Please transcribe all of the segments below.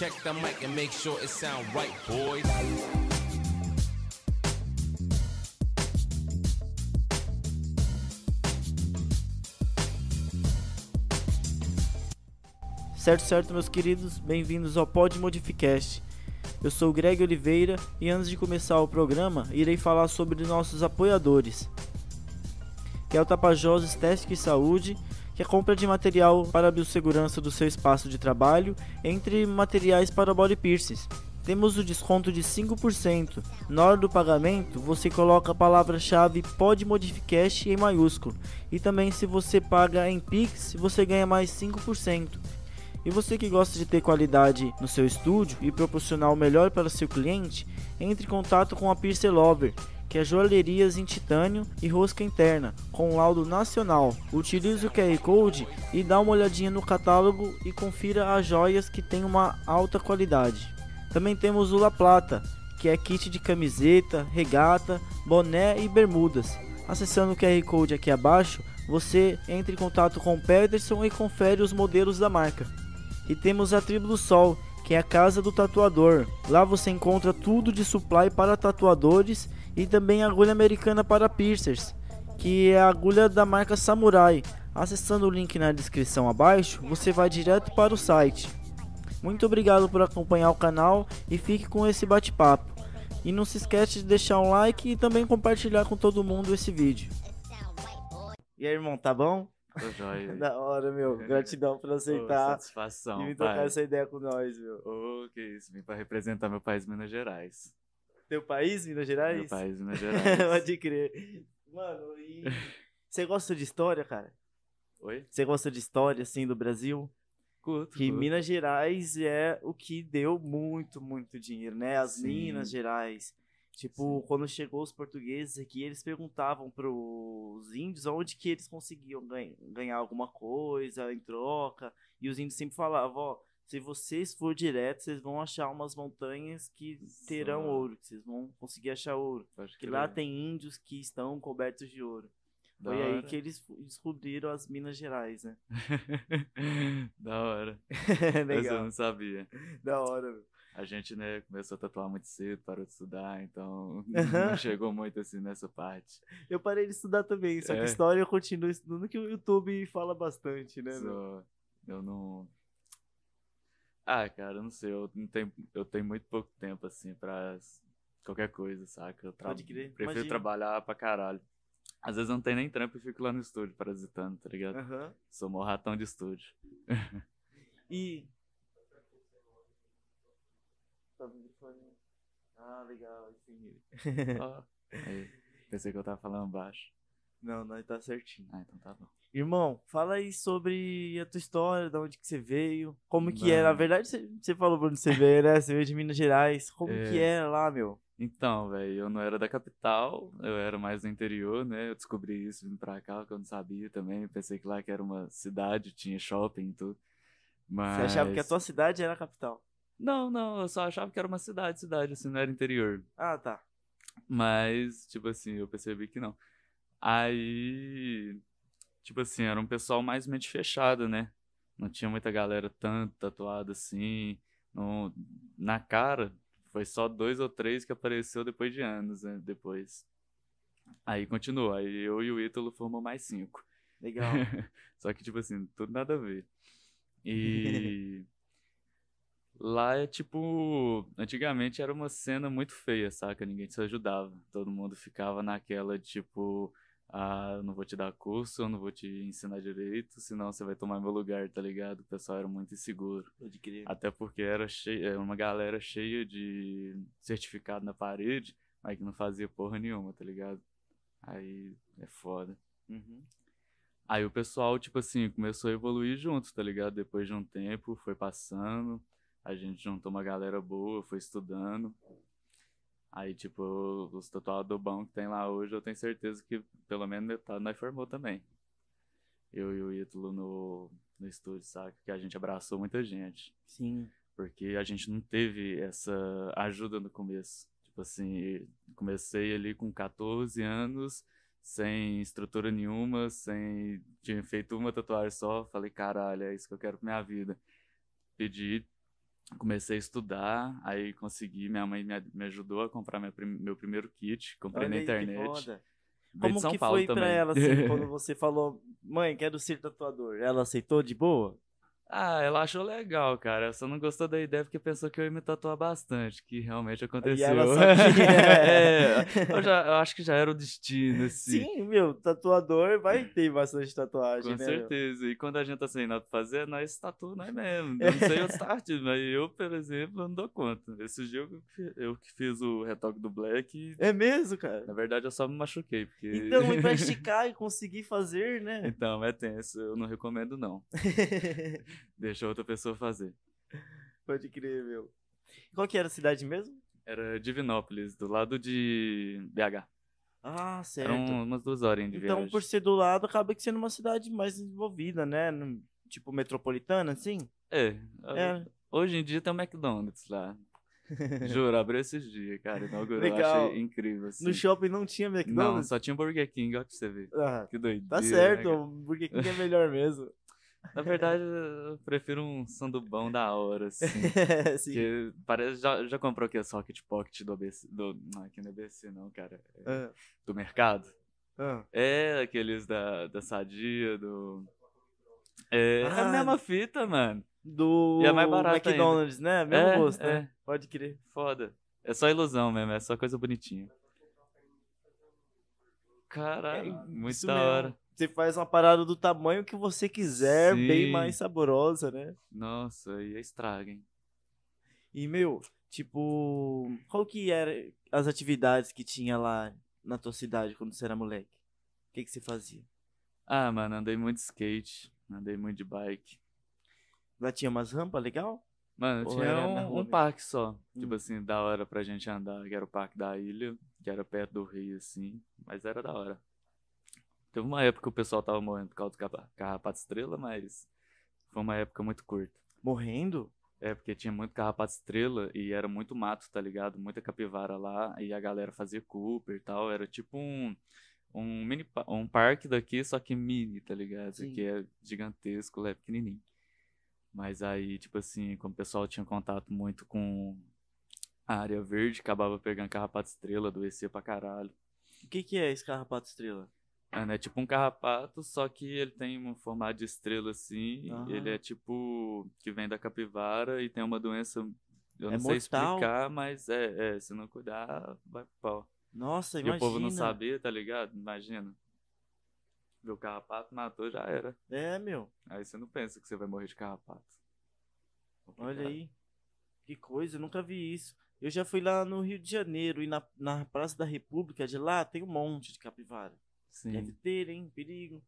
Check the mic and make sure it sound right, boys. Certo, certo, meus queridos, bem-vindos ao Pod Modificast. Eu sou o Greg Oliveira e antes de começar o programa, irei falar sobre nossos apoiadores, que é o Tapajós Estética e Saúde, que é compra de material para a biossegurança do seu espaço de trabalho, entre materiais para body piercings. Temos o desconto de 5%. Na hora do pagamento, você coloca a palavra-chave PodModificast em maiúsculo. E também se você paga em Pix, você ganha mais 5%. E você que gosta de ter qualidade no seu estúdio e proporcionar o melhor para seu cliente, entre em contato com a Piercer Lover, que é joalherias em titânio e rosca interna, com laudo nacional. Utilize o QR Code e dá uma olhadinha no catálogo e confira as joias que têm uma alta qualidade. Também temos o La Plata, que é kit de camiseta, regata, boné e bermudas. Acessando o QR Code aqui abaixo, você entra em contato com o Pederson e confere os modelos da marca. E temos a Tribo do Sol, que é a casa do tatuador. Lá você encontra tudo de supply para tatuadores e também agulha americana para piercers, que é a agulha da marca Samurai. Acessando o link na descrição abaixo, você vai direto para o site. Muito obrigado por acompanhar o canal e fique com esse bate-papo. E não se esquece de deixar um like e também compartilhar com todo mundo esse vídeo. E aí, irmão, tá bom? Tô joia. Da hora, meu. Gratidão por aceitar satisfação, e me trocar pai. essa ideia com nós, meu. Ô, que isso, vim pra representar meu país, Minas Gerais. Teu país, Minas Gerais? Meu país, Minas Gerais. Pode crer. Mano, e. Você gosta de história, cara? Oi? Você gosta de história, assim, do Brasil? Curto, Que curto. Minas Gerais é o que deu muito, muito dinheiro, né? As Sim. Minas Gerais. Tipo, Sim. quando chegou os portugueses aqui, eles perguntavam pros índios onde que eles conseguiam ganha- ganhar alguma coisa em troca. E os índios sempre falavam, ó, se vocês for direto, vocês vão achar umas montanhas que terão Só. ouro, que vocês vão conseguir achar ouro. Pode crer. lá tem índios que estão cobertos de ouro. Da Foi aí hora. que eles descobriram as Minas Gerais, né? da hora. Essa eu não sabia. da hora, meu. A gente, né, começou a tatuar muito cedo, parou de estudar, então não chegou muito assim nessa parte. Eu parei de estudar também, só que É. história eu continuo estudando, que o YouTube fala bastante, né, meu? Eu não. Ah, cara, eu não sei, eu não tenho, eu tenho muito pouco tempo assim pra qualquer coisa, saca? Eu tra- Pode crer, prefiro imagino. trabalhar pra caralho. Às vezes eu não tenho nem trampo e fico lá no estúdio parasitando, tá ligado? Aham. Sou mó ratão de estúdio. E. Ah, legal, sim. Ó, aí, pensei que eu tava falando baixo. Não, não, tá certinho. Ah, então tá bom. Irmão, fala aí sobre a tua história, de onde que você veio, como que era. Na verdade, você, você falou pra onde você veio, né? Você veio de Minas Gerais. Como É. que era lá, meu? Então, velho, eu não era da capital, eu era mais do interior, né? Eu descobri isso vindo pra cá, que eu não sabia também. Pensei que lá que era uma cidade, tinha shopping e tudo. Mas... Você achava que a tua cidade era a capital? Não, não, eu só achava que era uma cidade, cidade, assim, não era interior. Ah, tá. Mas, tipo assim, eu percebi que não. Aí, tipo assim, era um pessoal mais mente fechada, né? Não tinha muita galera tanto tatuada assim. Não, na cara, foi só dois ou três que apareceu depois de anos, né? Depois. Aí continuou, aí eu e o Ítalo formou mais cinco. Legal. Só que, tipo assim, tudo nada a ver. E lá é tipo. Antigamente era uma cena muito feia, saca? Ninguém se ajudava. Todo mundo ficava naquela, tipo. Ah, eu não vou te dar curso, eu não vou te ensinar direito, senão você vai tomar meu lugar, tá ligado? O pessoal era muito inseguro. Pode crer. Até porque era cheia, era uma galera cheia de certificado na parede, mas que não fazia porra nenhuma, tá ligado? Aí é foda. Uhum. Aí o pessoal, tipo assim, começou a evoluir junto, tá ligado? Depois de um tempo, foi passando, a gente juntou uma galera boa, foi estudando. Aí, tipo, os tatuadores bons que tem lá hoje, eu tenho certeza que pelo menos metade nós formou também. Eu e o Ítalo no, no estúdio, saca? Que a gente abraçou muita gente. Sim. Porque a gente não teve essa ajuda no começo. Tipo assim, comecei ali com 14 anos, sem estrutura nenhuma, sem. Tinha feito uma tatuagem só. Falei, caralho, é isso que eu quero pra minha vida. Pedi comecei a estudar, aí consegui, minha mãe me, ajudou a comprar minha meu primeiro kit, comprei Olha na que internet. foda. Veio de Como São que Paulo foi pra também. ela, assim, quando você falou, mãe, quero ser tatuador? Ela aceitou de boa? Ah, ela achou legal, cara. Só não gostou da ideia porque pensou que eu ia me tatuar bastante, que realmente aconteceu. ela sabia. é, eu, já, eu acho que já era o destino, assim. Sim, meu, tatuador vai ter bastante tatuagem, Com né? certeza. E quando a gente tá sem nada pra fazer, nós tatuamos nós mesmo. Eu não sei outros artistas, mas eu, por exemplo, não dou conta. Esse dia eu, que- eu que fiz o retoque do Black e, É mesmo, cara? na verdade, eu só me machuquei. Porque... Então, e pra esticar e conseguir fazer, né? Então, é tenso. Eu não recomendo, não. Deixa outra pessoa fazer. Pode crer, meu. Qual que era a cidade mesmo? Era Divinópolis, do lado de BH. Ah, certo. Eram umas duas horas de Então, viagem. por ser do lado, acaba que sendo uma cidade mais desenvolvida, né? Tipo, metropolitana, assim? É, É. hoje em dia tem um McDonald's lá. Juro, abriu esses dias, cara. Inaugurou, Legal. achei incrível, assim. No shopping não tinha Não, McDonald's? só tinha Burger King, olha pra você ver. Ah, Que doideira. tá né, certo, cara? o Burger King é melhor mesmo. Na verdade, eu prefiro um sandubão da hora, assim. Sim. Porque parece, já, já comprou aqui a Socket Pocket do ABC, do, não, aqui não é ABC não, cara, é Ah, do mercado. ah. É, aqueles da, da Sadia, do... É, é Ah. a mesma fita, mano. Do E é mais barato ainda. McDonald's, né? Mesmo É, gosto, né? é. Pode crer. Foda. É só ilusão mesmo, é só coisa bonitinha. Caralho, É muito da mesmo. Você faz uma parada do tamanho que você quiser, bem Sim. mais saborosa, né? Nossa, aí estraga, hein? E, meu, tipo, qual que era as atividades que tinha lá na tua cidade quando você era moleque? O que que você fazia? Ah, mano, andei muito de skate, andei muito de bike. Lá tinha umas rampas legal? Mano, Ou tinha um, rua um parque só. Hum. Tipo assim, da hora pra gente andar, que era o parque da ilha, que era perto do rio, assim. Mas era da hora. Teve uma época que o pessoal tava morrendo por causa do carrapato estrela, mas foi uma época muito curta. Morrendo? É, porque tinha muito carrapato estrela e era muito mato, tá ligado? Muita capivara lá e a galera fazia Cooper e tal. Era tipo um, um mini um parque daqui, só que mini, tá ligado? Sim. Que é gigantesco, é pequenininho. Mas aí, tipo assim, como o pessoal tinha contato muito com a área verde, acabava pegando carrapato estrela, adoecia pra caralho. O que que é esse carrapato estrela? É tipo um carrapato, só que ele tem um formato de estrela assim. Ah. Ele é tipo. que vem da capivara e tem uma doença. Eu É não sei mortal? explicar, mas é, é, se não cuidar, vai pro pau. Nossa, E imagina. o povo não sabia, tá ligado? Imagina. Viu o carrapato, matou, já era. É, meu. Aí você não pensa que você vai morrer de carrapato. Olha aí. Que coisa, eu nunca vi isso. Eu já fui lá no Rio de Janeiro e na, na Praça da República de lá tem um monte de capivara. Sim. Deve ter, hein? Perigo.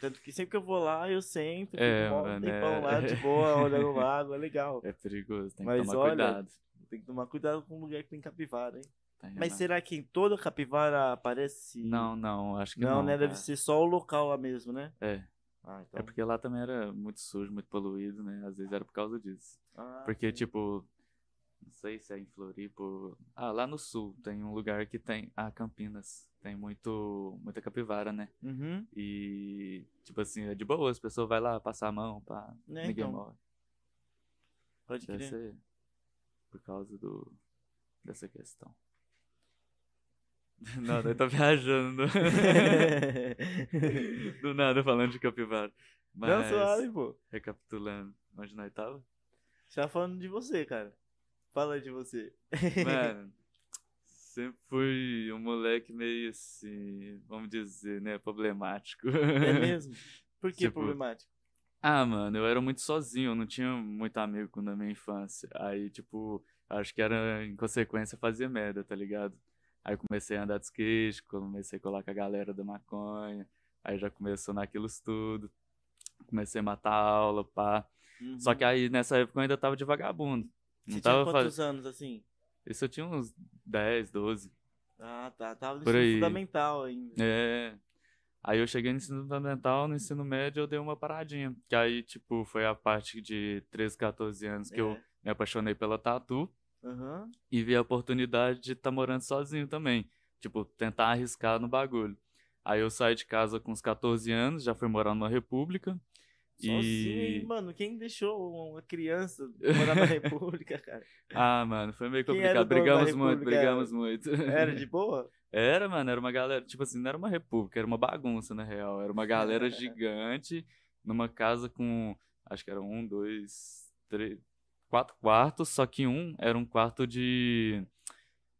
Tanto que sempre que eu vou lá, eu sento, É, fico mano, tempão é. lá de boa, olhando o lago, é legal. É perigoso, tem Mas que tomar olha, cuidado. Tem que tomar cuidado com o lugar que tem capivara, hein? Tem, Mas será que em toda capivara aparece? Não, não, acho que Não, não. né? Deve ser só o local lá mesmo, né? É. Ah, então. É porque lá também era muito sujo, muito poluído, né? Às vezes era por causa disso. Ah, Porque, sim. tipo, não sei se é em Floripa. Ah, lá no sul tem um lugar que tem. Ah, Campinas. Tem muito, muita capivara, né? Uhum. E, tipo assim, é de boa, as pessoas vão lá passar a mão, pá, É, ninguém então. morre. Pode Deve crer. por causa do, dessa questão. Não, eu tô viajando. Do nada falando de capivara. Mas, Não, suave, pô. recapitulando, onde nós tava? Já falando de você, cara. Fala de você. Mano, sempre fui um moleque meio assim, vamos dizer, né, problemático. É mesmo? Por que Tipo, problemático? Ah, mano, eu era muito sozinho, eu não tinha muito amigo na minha infância. Aí, tipo, acho que era, em consequência, fazia merda, tá ligado? Aí comecei a andar de skate, comecei a colar com a galera da maconha, aí já começou naquilo tudo. Comecei a matar a aula, pá. Só que aí, nessa época, eu ainda tava de vagabundo. Não Você tinha quantos anos assim? Isso eu tinha uns 10, 12. Ah, tá. Tava no Por ensino aí. fundamental ainda. É. Aí eu cheguei no ensino fundamental, no ensino médio eu dei uma paradinha. Que aí, tipo, foi a parte de 13, 14 anos que eu É. me apaixonei pela tatu Aham. e vi a oportunidade de estar morando sozinho também. Tipo, tentar arriscar no bagulho. Aí eu saí de casa com uns 14 anos, já fui morar numa república. Sozinho, E. hein, mano, quem deixou uma criança morar na República, cara? Ah, mano, foi meio era complicado. Brigamos muito, brigamos muito. Era de boa? Era, mano, era uma galera, tipo assim, não era uma república, era uma bagunça, na real. Era uma galera gigante numa casa com, acho que era um, dois, três, quatro quartos, só que um era um quarto de,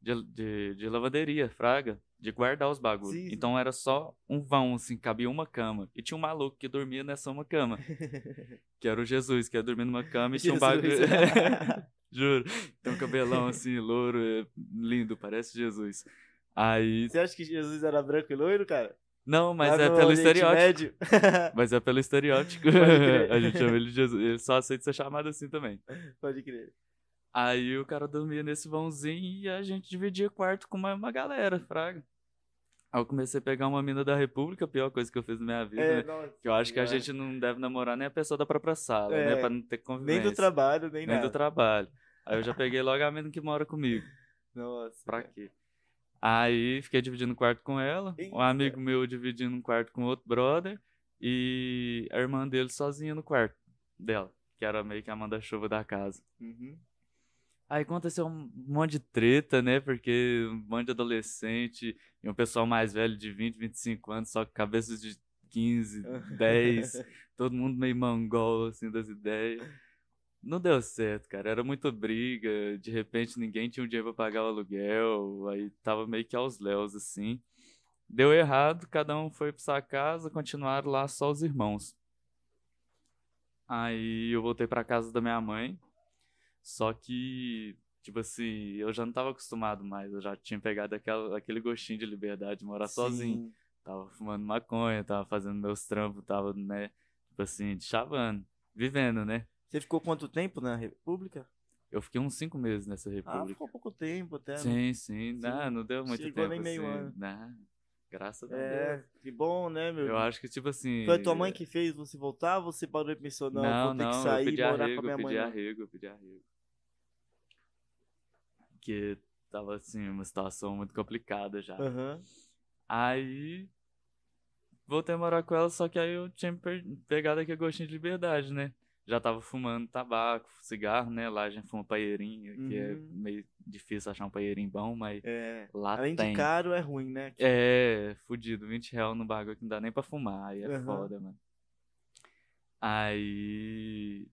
de, de, de lavanderia, fraga, de guardar os bagulhos. Sim. Então era só um vão, assim, cabia uma cama. E tinha um maluco que dormia nessa uma cama, que era o Jesus, que ia dormir numa cama e tinha um bagulho. Jesus. Juro. Tem um cabelão assim, louro, é, lindo, parece Jesus. Aí. Você acha que Jesus era branco e loiro, cara? Não, mas é pelo estereótipo. Mas é pelo estereótipo. a gente chama ele de Jesus. Ele só aceita ser chamado assim também. Pode crer. Aí o cara dormia nesse vãozinho e a gente dividia quarto com uma, uma galera, fraga. Aí eu comecei a pegar uma mina da República, a pior coisa que eu fiz na minha vida, É, né? nossa Que eu acho que a gente não deve namorar nem a pessoa da própria sala, É, né? Pra não ter convivência. Nem do trabalho, nem, Nem nada. do trabalho. Aí eu já peguei logo a mina que mora comigo. Nossa. Pra cara. quê? Aí fiquei dividindo um quarto com ela, Eita. um amigo meu dividindo um quarto com outro brother e a irmã dele sozinha no quarto dela, que era meio que a manda-chuva da casa. Uhum. Aí aconteceu um monte de treta, né? Porque um monte de adolescente e um pessoal mais velho de 20, 25 anos, só com cabeças de 15, 10, todo mundo meio mongol, assim, das ideias. Não deu certo, cara. Era muita briga. De repente ninguém tinha um dinheiro pra pagar o aluguel. Aí tava meio que aos léus, assim. Deu errado, cada um foi pra sua casa, continuaram lá só os irmãos. Aí eu voltei pra casa da minha mãe. Só que, tipo assim, eu já não tava acostumado mais. Eu já tinha pegado aquela, aquele gostinho de liberdade de morar sozinho. Sim. Tava fumando maconha, tava fazendo meus trampos, tava, né, tipo assim, chavando, vivendo, né? Você ficou quanto tempo na República? Eu fiquei uns cinco meses nessa Ah, república. ficou pouco tempo até. né? sim, sim, Não, não deu muito Chegou tempo nem meio assim. ano. Não, graças a É, Deus. que bom, né, meu? Eu acho que, tipo assim... Foi a tua mãe que fez você voltar? Você parou e pensou, não, Não, vou ter não, que eu sair pedi e morar arrego, com a minha eu mãe. pedi não. arrego, eu pedi arrego. Porque tava, assim, uma situação muito complicada já. Aham. Aí voltei a morar com ela, só que aí eu tinha pegado aquele gostinho de liberdade, né? Já tava fumando tabaco, cigarro, né? Lá a gente fuma paeirinha, que é Uhum. meio difícil achar um paeirinho bom, mas É. lá Além tem. de caro, é ruim, né? É, fudido, 20 reais no bagulho que não dá nem pra fumar, aí é Aham. foda, mano. Aí.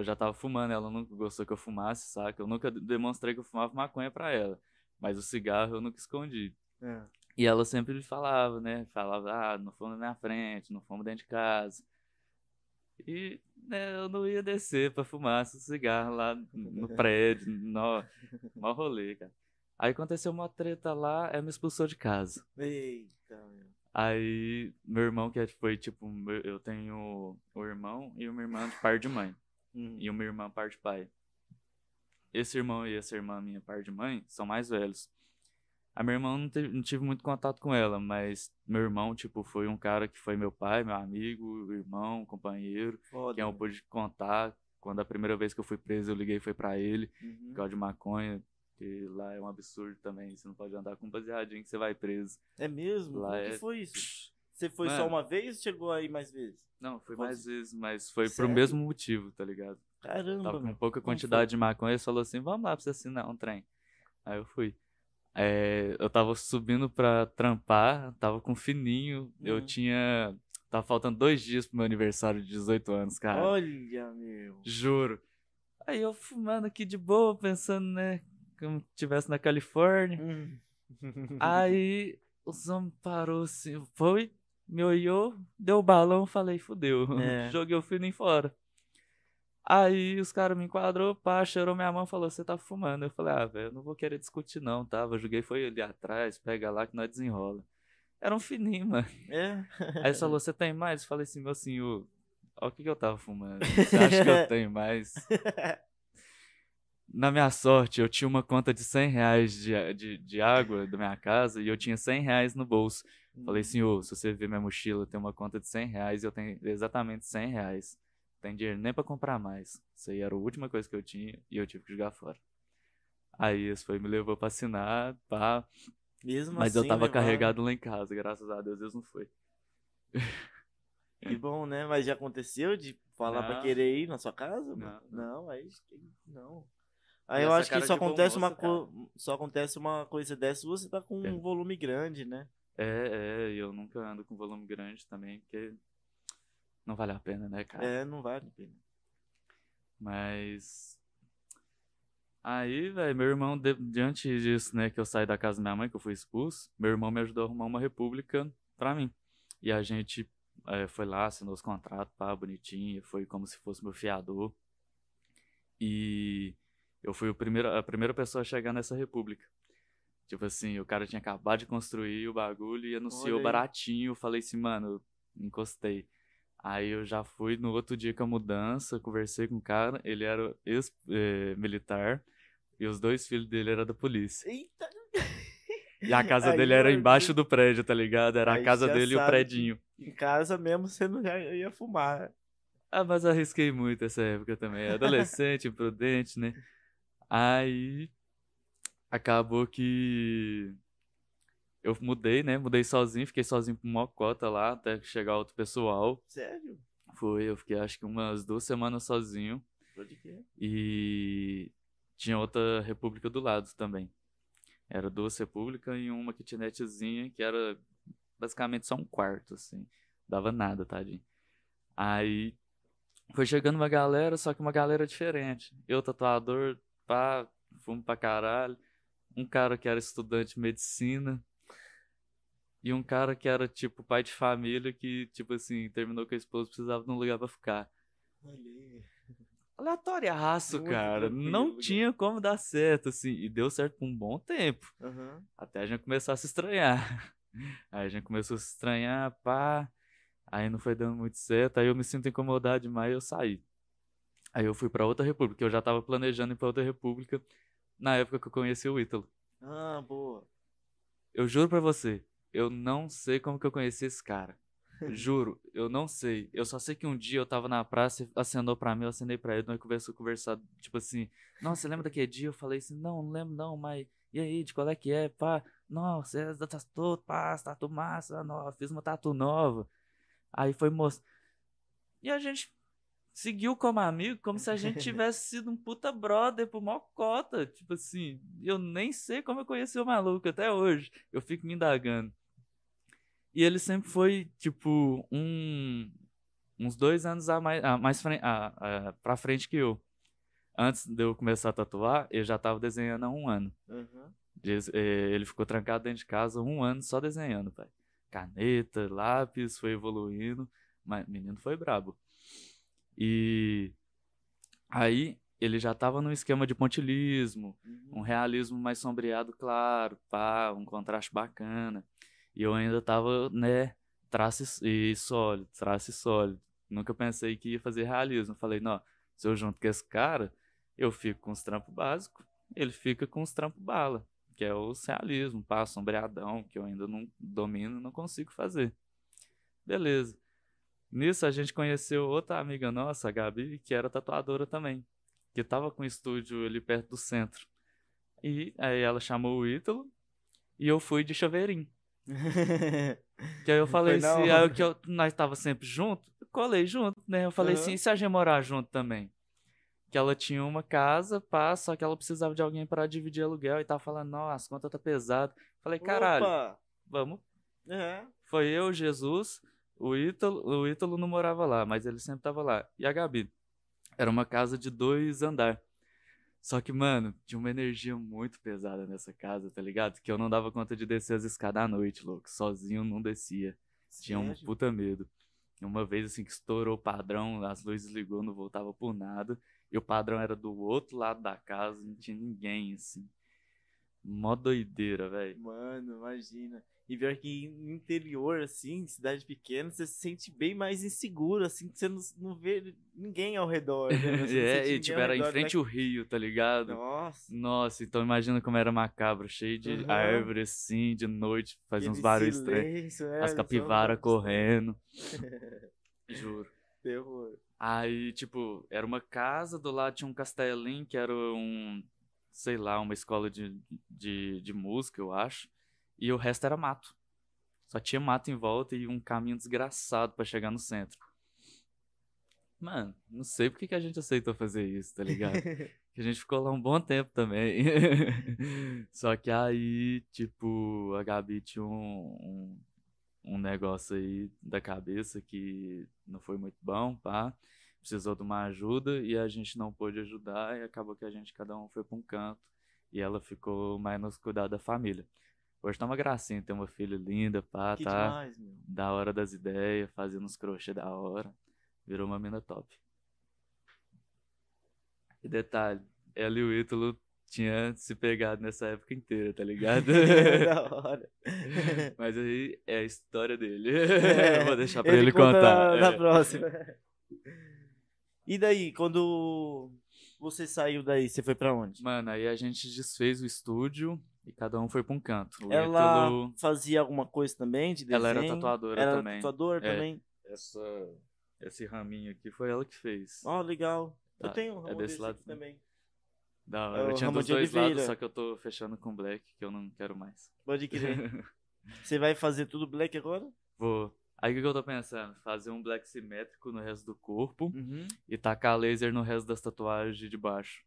Eu já tava fumando, ela nunca gostou que eu fumasse, saca? Eu nunca demonstrei que eu fumava maconha pra ela. Mas o cigarro eu nunca escondi. É. E ela sempre falava, né? Falava, ah, não fumo na minha frente, não fumo dentro de casa. E né, eu não ia descer pra fumar esse cigarro lá no prédio, no, mó rolê, cara. Aí aconteceu uma treta lá, ela me expulsou de casa. Eita, meu. Aí meu irmão, que foi tipo, meu- eu tenho o irmão e uma irmã de par de mãe. Hum. E uma irmã par de pai. Esse irmão e essa irmã minha par de mãe são mais velhos. A minha irmã não, teve- não tive muito contato com ela, mas meu irmão, tipo, foi um cara que foi meu pai, meu amigo, irmão, companheiro, Foda. quem eu pude contar. Quando a primeira vez que eu fui preso, eu liguei foi pra ele, Uhum. por de maconha, que lá é um absurdo também, você não pode andar com um baseadinho que você vai preso. É mesmo? Lá Como que é- foi isso? Você foi só Mano. uma vez ou chegou aí mais vezes? Não, foi mais vezes, mas foi Sério? pro mesmo motivo, tá ligado? Caramba, Tava com pouca quantidade de maconha, ele falou assim, vamos lá pra você assinar um trem. Aí eu fui. É, eu tava subindo pra trampar, tava com fininho, eu Hum. tinha... Tava faltando dois dias pro meu aniversário de 18 anos, cara. Olha, meu. Juro. Aí eu fumando aqui de boa, pensando, né, como tivesse na Califórnia. Hum. Aí o Zom parou assim, foi, me olhou, deu o balão, falei, fudeu. É. Joguei o fininho fora. Aí os caras me enquadrou, pá, cheirou minha mão e falou, você tá fumando. Eu falei, ah, velho, eu não vou querer discutir não, tá? Eu joguei, foi ali atrás, pega lá que nós desenrola. Era um fininho, mano. É. Aí falou, você tem mais? Eu falei assim, meu senhor, olha o que, que eu tava fumando. Você acha que eu tenho mais? Na minha sorte, eu tinha uma conta de 100 reais de, de, de água da minha casa e eu tinha 100 reais no bolso. Falei, senhor, se você ver minha mochila, tem uma conta de 100 reais e eu tenho exatamente 100 reais. Não tem dinheiro nem pra comprar mais. Isso aí era a última coisa que eu tinha e eu tive que jogar fora. Aí esse foi, me levou pra assinar, pá. Mesmo Mas assim, eu tava levaram. carregado lá em casa, graças a Deus, Deus não foi. Que bom, né? Mas já aconteceu de falar pra Não. querer ir na sua casa? Não, Não, aí não. Aí eu acho que só acontece uma co... só acontece uma coisa dessa se você tá com É. um volume grande, né? É, é, eu nunca ando com volume grande também, porque não vale a pena, né, cara? É, não vale a pena. Mas. Aí, velho, meu irmão, de- diante disso, né, que eu saí da casa da minha mãe, que eu fui expulso, meu irmão me ajudou a arrumar uma república pra mim. E a gente eh, foi lá, assinou os contratos, pá, bonitinho, foi como se fosse meu fiador. E eu fui o primeiro, a primeira pessoa a chegar nessa república. Tipo assim, o cara tinha acabado de construir o bagulho e anunciou Olha aí. baratinho. Eu falei assim, mano, encostei. Aí eu já fui no outro dia com a mudança, conversei com o cara, ele era ex-militar e os dois filhos dele eram da polícia. Eita! E a casa Aí, dele era embaixo do prédio, tá ligado? Era a casa dele e o predinho. Em casa mesmo você não já ia fumar. Ah, mas arrisquei muito essa época também. Adolescente, imprudente, né? Aí acabou que eu mudei, né? Mudei sozinho, fiquei sozinho por uma cota lá, até chegar outro pessoal. Sério? Foi, eu fiquei acho que umas duas semanas sozinho. Pode crer. E tinha outra república do lado também. Era duas repúblicas e uma kitnetzinha que era basicamente só um quarto, assim. Dava nada, tadinho. Aí foi chegando uma galera, só que uma galera diferente. Eu, tatuador, pá, fumo pra caralho. Um cara que era estudante de medicina. E um cara que era, tipo, pai de família que, tipo assim, terminou com a esposa precisava de um lugar pra ficar. Aleatoriaço, Muito cara. Não né? tinha como dar certo, assim. E deu certo por um bom tempo. Aham. Até a gente começar a se estranhar. Aí a gente começou a se estranhar, pá. Aí não foi dando muito certo. Aí eu me sinto incomodado demais e eu saí. Aí eu fui pra outra república. Eu já tava planejando ir pra outra república na época que eu conheci o Ítalo. Ah, boa. Eu juro pra você, eu não sei como que eu conheci esse cara. Juro, eu não sei. Eu só sei que um dia eu tava na praça, e acenou pra mim, eu acenei pra ele, nós conversamos, conversado, tipo assim, nossa, você lembra daquele dia? Eu falei assim, não, não lembro não, mas e aí, de qual é que é, pá? Nossa, é da tatu, pá, tatu massa, nova, fiz uma tatu nova. Aí foi, moço. E a gente seguiu como amigo, como se a gente tivesse sido um puta brother por mó cota. Tipo assim, eu nem sei como eu conheci o maluco até hoje. Eu fico me indagando. E ele sempre foi, tipo, um, uns dois anos a mais, a mais fren- a, a, pra frente que eu. Antes de eu começar a tatuar, eu já tava desenhando há um ano. Eh, Ele ficou trancado dentro de casa um ano só desenhando, pai. Caneta, lápis, foi evoluindo. Mas menino foi brabo. E aí ele já tava num esquema de pontilismo, um Uhum. realismo mais sombreado, claro, pá, um contraste bacana. E eu ainda tava, né, traço e sólido, traço e sólido. Nunca pensei que ia fazer realismo. Falei, não, se eu junto com esse cara, eu fico com os trampos básicos, ele fica com os trampos bala, que é o realismo, pá, sombreadão, que eu ainda não domino, não consigo fazer. Beleza. Nisso a gente conheceu outra amiga nossa, a Gabi, que era tatuadora também, que tava com um estúdio ali perto do centro. E aí ela chamou o Ítalo e eu fui de chaveirinho. Que aí eu falei Foi assim, aí o que eu- nós tava sempre junto, eu colei junto, né? Eu falei Aham. assim, e se a gente morar junto também? Que ela tinha uma casa, pá, só que ela precisava de alguém pra dividir aluguel e tava falando, nossa, as contas tá pesado. Falei, caralho, Opa! vamos. É. Foi eu, Jesus, o Ítalo, o Ítalo não morava lá, mas ele sempre tava lá. E a Gabi. Era uma casa de dois andar. Só que, mano, tinha uma energia muito pesada nessa casa, tá ligado? Que eu não dava conta de descer as escadas à noite, louco. Sozinho não descia. Tinha um Sério? puta medo. E Uma vez, assim, que estourou o padrão, as luzes ligou, não voltava por nada. E o padrão era do outro lado da casa, não tinha ninguém, assim. Mó doideira, velho. Mano, imagina. E pior que no interior, assim, cidade pequena, você se sente bem mais inseguro, assim, que você não, não vê ninguém ao redor. Né? É, e tipo, era em frente né? ao rio, tá ligado? Nossa, Nossa, então imagina como era macabro, cheio de Aham. árvore assim, de noite, fazia uns barulhos estranhos. é, As só capivaras correndo. Juro. Terror. Aí, tipo, era uma casa, do lado tinha um castelinho que era um, sei lá, uma escola de, de, de música, eu acho. E o resto era mato. Só tinha mato em volta e um caminho desgraçado pra chegar no centro. Mano, não sei por que, que a gente aceitou fazer isso, tá ligado? que a gente ficou lá um bom tempo também. Só que aí, tipo, a Gabi tinha um, um, um negócio aí da cabeça que não foi muito bom, pá. Precisou de uma ajuda e a gente não pôde ajudar e acabou que a gente, cada um foi pra um canto e ela ficou mais nos cuidar da família. Hoje tá uma gracinha, tem uma filha linda, pá, Que tá demais, meu. da hora das ideias, fazendo uns crochê da hora. Virou uma mina top. E detalhe, ela e o Ítalo tinha se pegado nessa época inteira, tá ligado? da hora. Mas aí é a história dele. É, vou deixar pra ele, conta contar. Na, na É. próxima. E daí, quando você saiu daí, você foi pra onde? Mano, aí a gente desfez o estúdio e cada um foi pra um canto. O Ela Ítalo, fazia alguma coisa também de desenho? ela era tatuadora Era também. tatuadora É. também? Essa, esse raminho aqui foi ela que fez. Ó, legal. Eu Tá, tenho um é ramo desse desse lado aqui também. Da É hora. o Eu tinha dos dois lados, Oliveira. só que eu tô fechando com black, que eu não quero mais. Pode crer. você vai fazer tudo black agora? Vou. Aí o que que eu tô pensando? Fazer um black simétrico no resto do corpo Uhum. e tacar laser no resto das tatuagens de baixo.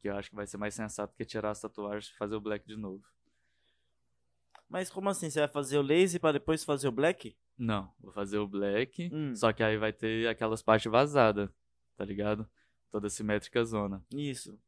Que eu acho que vai ser mais sensato que tirar as tatuagens e fazer o black de novo. Mas como assim? Você vai fazer o laser pra depois fazer o black? Não, vou fazer o black, Hum. só que aí vai ter aquelas partes vazadas, tá ligado? Toda simétrica zona. Isso.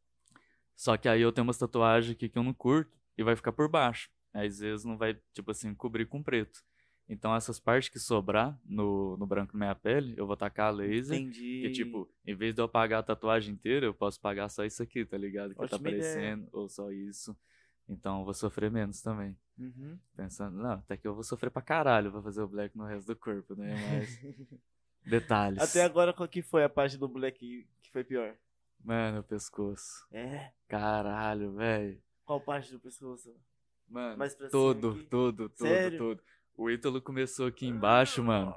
Só que aí eu tenho umas tatuagens aqui que eu não curto e vai ficar por baixo. Às vezes não vai, tipo assim, cobrir com preto. Então essas partes que sobrar no, no branco da minha pele, eu vou tacar a laser. Entendi. Que tipo, em vez de eu pagar a tatuagem inteira, eu posso pagar só isso aqui, tá ligado? Que tá Ótima ideia. aparecendo, ou só isso. Então eu vou sofrer menos também. Uhum. Pensando, não, até que eu vou sofrer pra caralho pra fazer o black no resto do corpo, né? Mas. Detalhes. Até agora, qual que foi a parte do black que foi pior? Mano, o pescoço. É? Caralho, velho. Qual parte do pescoço? Mano, cima todo, aqui? O Ítalo começou aqui embaixo, mano.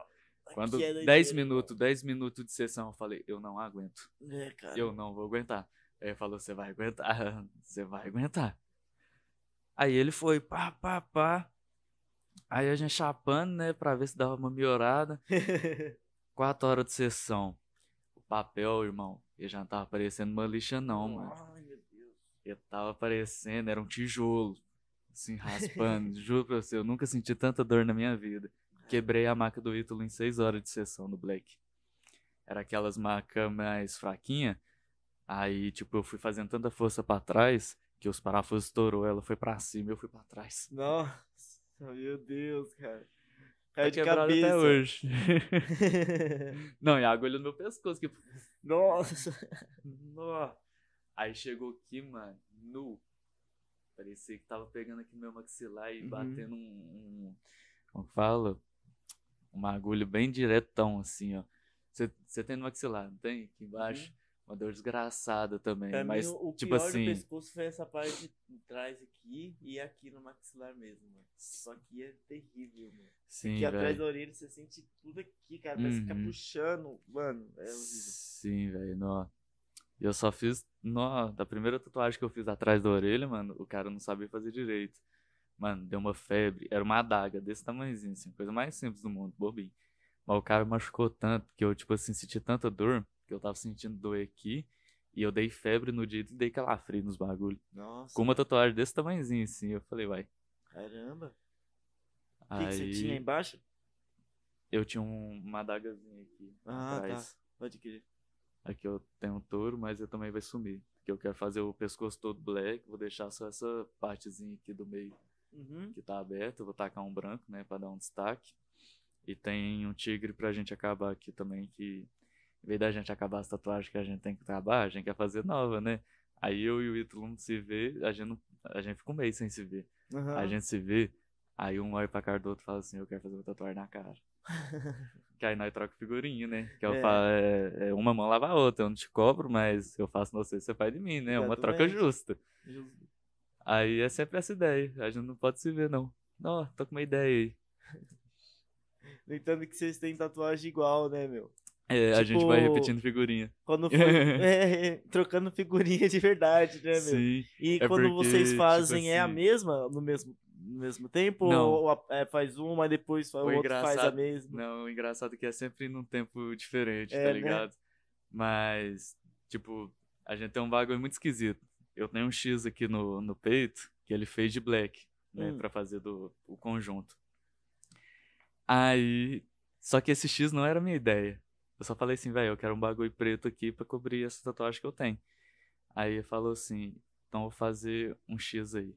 Quando Aqui é 10 doideira, minutos, 10 minutos de sessão, eu falei, eu não aguento. É, cara. Eu não vou aguentar. Aí ele falou, você vai aguentar, você vai aguentar. Aí ele foi, pá, pá, pá. Aí a gente chapando, né, pra ver se dava uma melhorada. Quatro horas de sessão. O papel, irmão, ele já não tava parecendo uma lixa não, mano. Ai, meu Deus. Ele tava parecendo, era um tijolo, assim, raspando. Juro pra você, eu nunca senti tanta dor na minha vida. Quebrei a maca do Ítalo em seis horas de sessão no Black. Era aquelas macas mais fraquinhas. Aí, tipo, eu fui fazendo tanta força pra trás que os parafusos estourou. Ela foi pra cima e eu fui pra trás. Nossa, meu Deus, cara. Tá Caiu de cabeça. até hoje. Não, e a agulha no meu pescoço. Que... Nossa. Nó. Aí chegou aqui, mano, nu. Parecia que tava pegando aqui no meu maxilar e Uhum. batendo um, um. Como fala? Uma agulha bem diretão, assim, ó. Você tem no maxilar, não tem? Aqui embaixo? Uma dor desgraçada também. Pra mas, mim, o tipo pior assim. do pescoço foi essa parte de trás aqui e aqui no maxilar mesmo, mano. Só que é terrível, mano. Sim, Aqui atrás da orelha você sente tudo aqui, cara. Parece que fica Uhum. puxando. Mano, é horrível. Sim, velho. E eu só fiz, nó, da primeira tatuagem que eu fiz atrás da orelha, mano, o cara não sabia fazer direito. Mano, deu uma febre, era uma adaga desse tamanhozinho, assim, coisa mais simples do mundo, bobinho. Mas o cara machucou tanto que eu, tipo assim, senti tanta dor, que eu tava sentindo dor aqui, e eu dei febre no dia e dei calafrio nos bagulhos. Nossa. Com uma tatuagem desse tamanhozinho, assim, eu falei, vai. Caramba. O que, que você Aí tinha embaixo? eu tinha um- uma adagazinha aqui Ah, atrás. tá. Pode crer. Aqui eu tenho um touro, mas eu também vai sumir. Porque eu quero fazer o pescoço todo black, vou deixar só essa partezinha aqui do meio Uhum. que tá aberta, vou tacar um branco, né, pra dar um destaque. E tem um tigre pra gente acabar aqui também, que em vez da gente acabar as tatuagens que a gente tem que acabar, a gente quer fazer nova, né? Aí eu e o Ítalo não se vê, a gente, não, a gente fica um mês sem se ver. Aham. A gente se vê, aí um olha pra cara do outro e fala assim, eu quero fazer uma tatuagem na cara. Que aí nós troca figurinha, né? Que eu É. falo, é, é uma mão lava a outra, eu não te cobro, mas eu faço você, você faz de mim, né? É uma troca Exatamente. justa. Aí é sempre essa ideia, a gente não pode se ver, não. Não, tô com uma ideia aí. No entanto que vocês têm tatuagem igual, né, meu? É, a gente vai Tipo, repetindo figurinha. Quando foi. é, trocando figurinha de verdade, né, meu? Sim. E É quando porque, vocês tipo fazem, é a assim- mesma? No mesmo, no mesmo tempo? Não. Ou a- é, faz uma e depois fa- o, O outro faz a mesma? Não, o engraçado é que é sempre num tempo diferente, É, tá né? ligado? Mas, tipo, a gente tem um bagulho muito esquisito. Eu tenho um X aqui no, no peito que ele fez de black, né, Hum. pra fazer do, o conjunto. Aí, só que esse X não era a minha ideia. Eu só falei assim, velho, eu quero um bagulho preto aqui pra cobrir essa tatuagem que eu tenho. Aí ele falou assim, então eu vou fazer um X aí.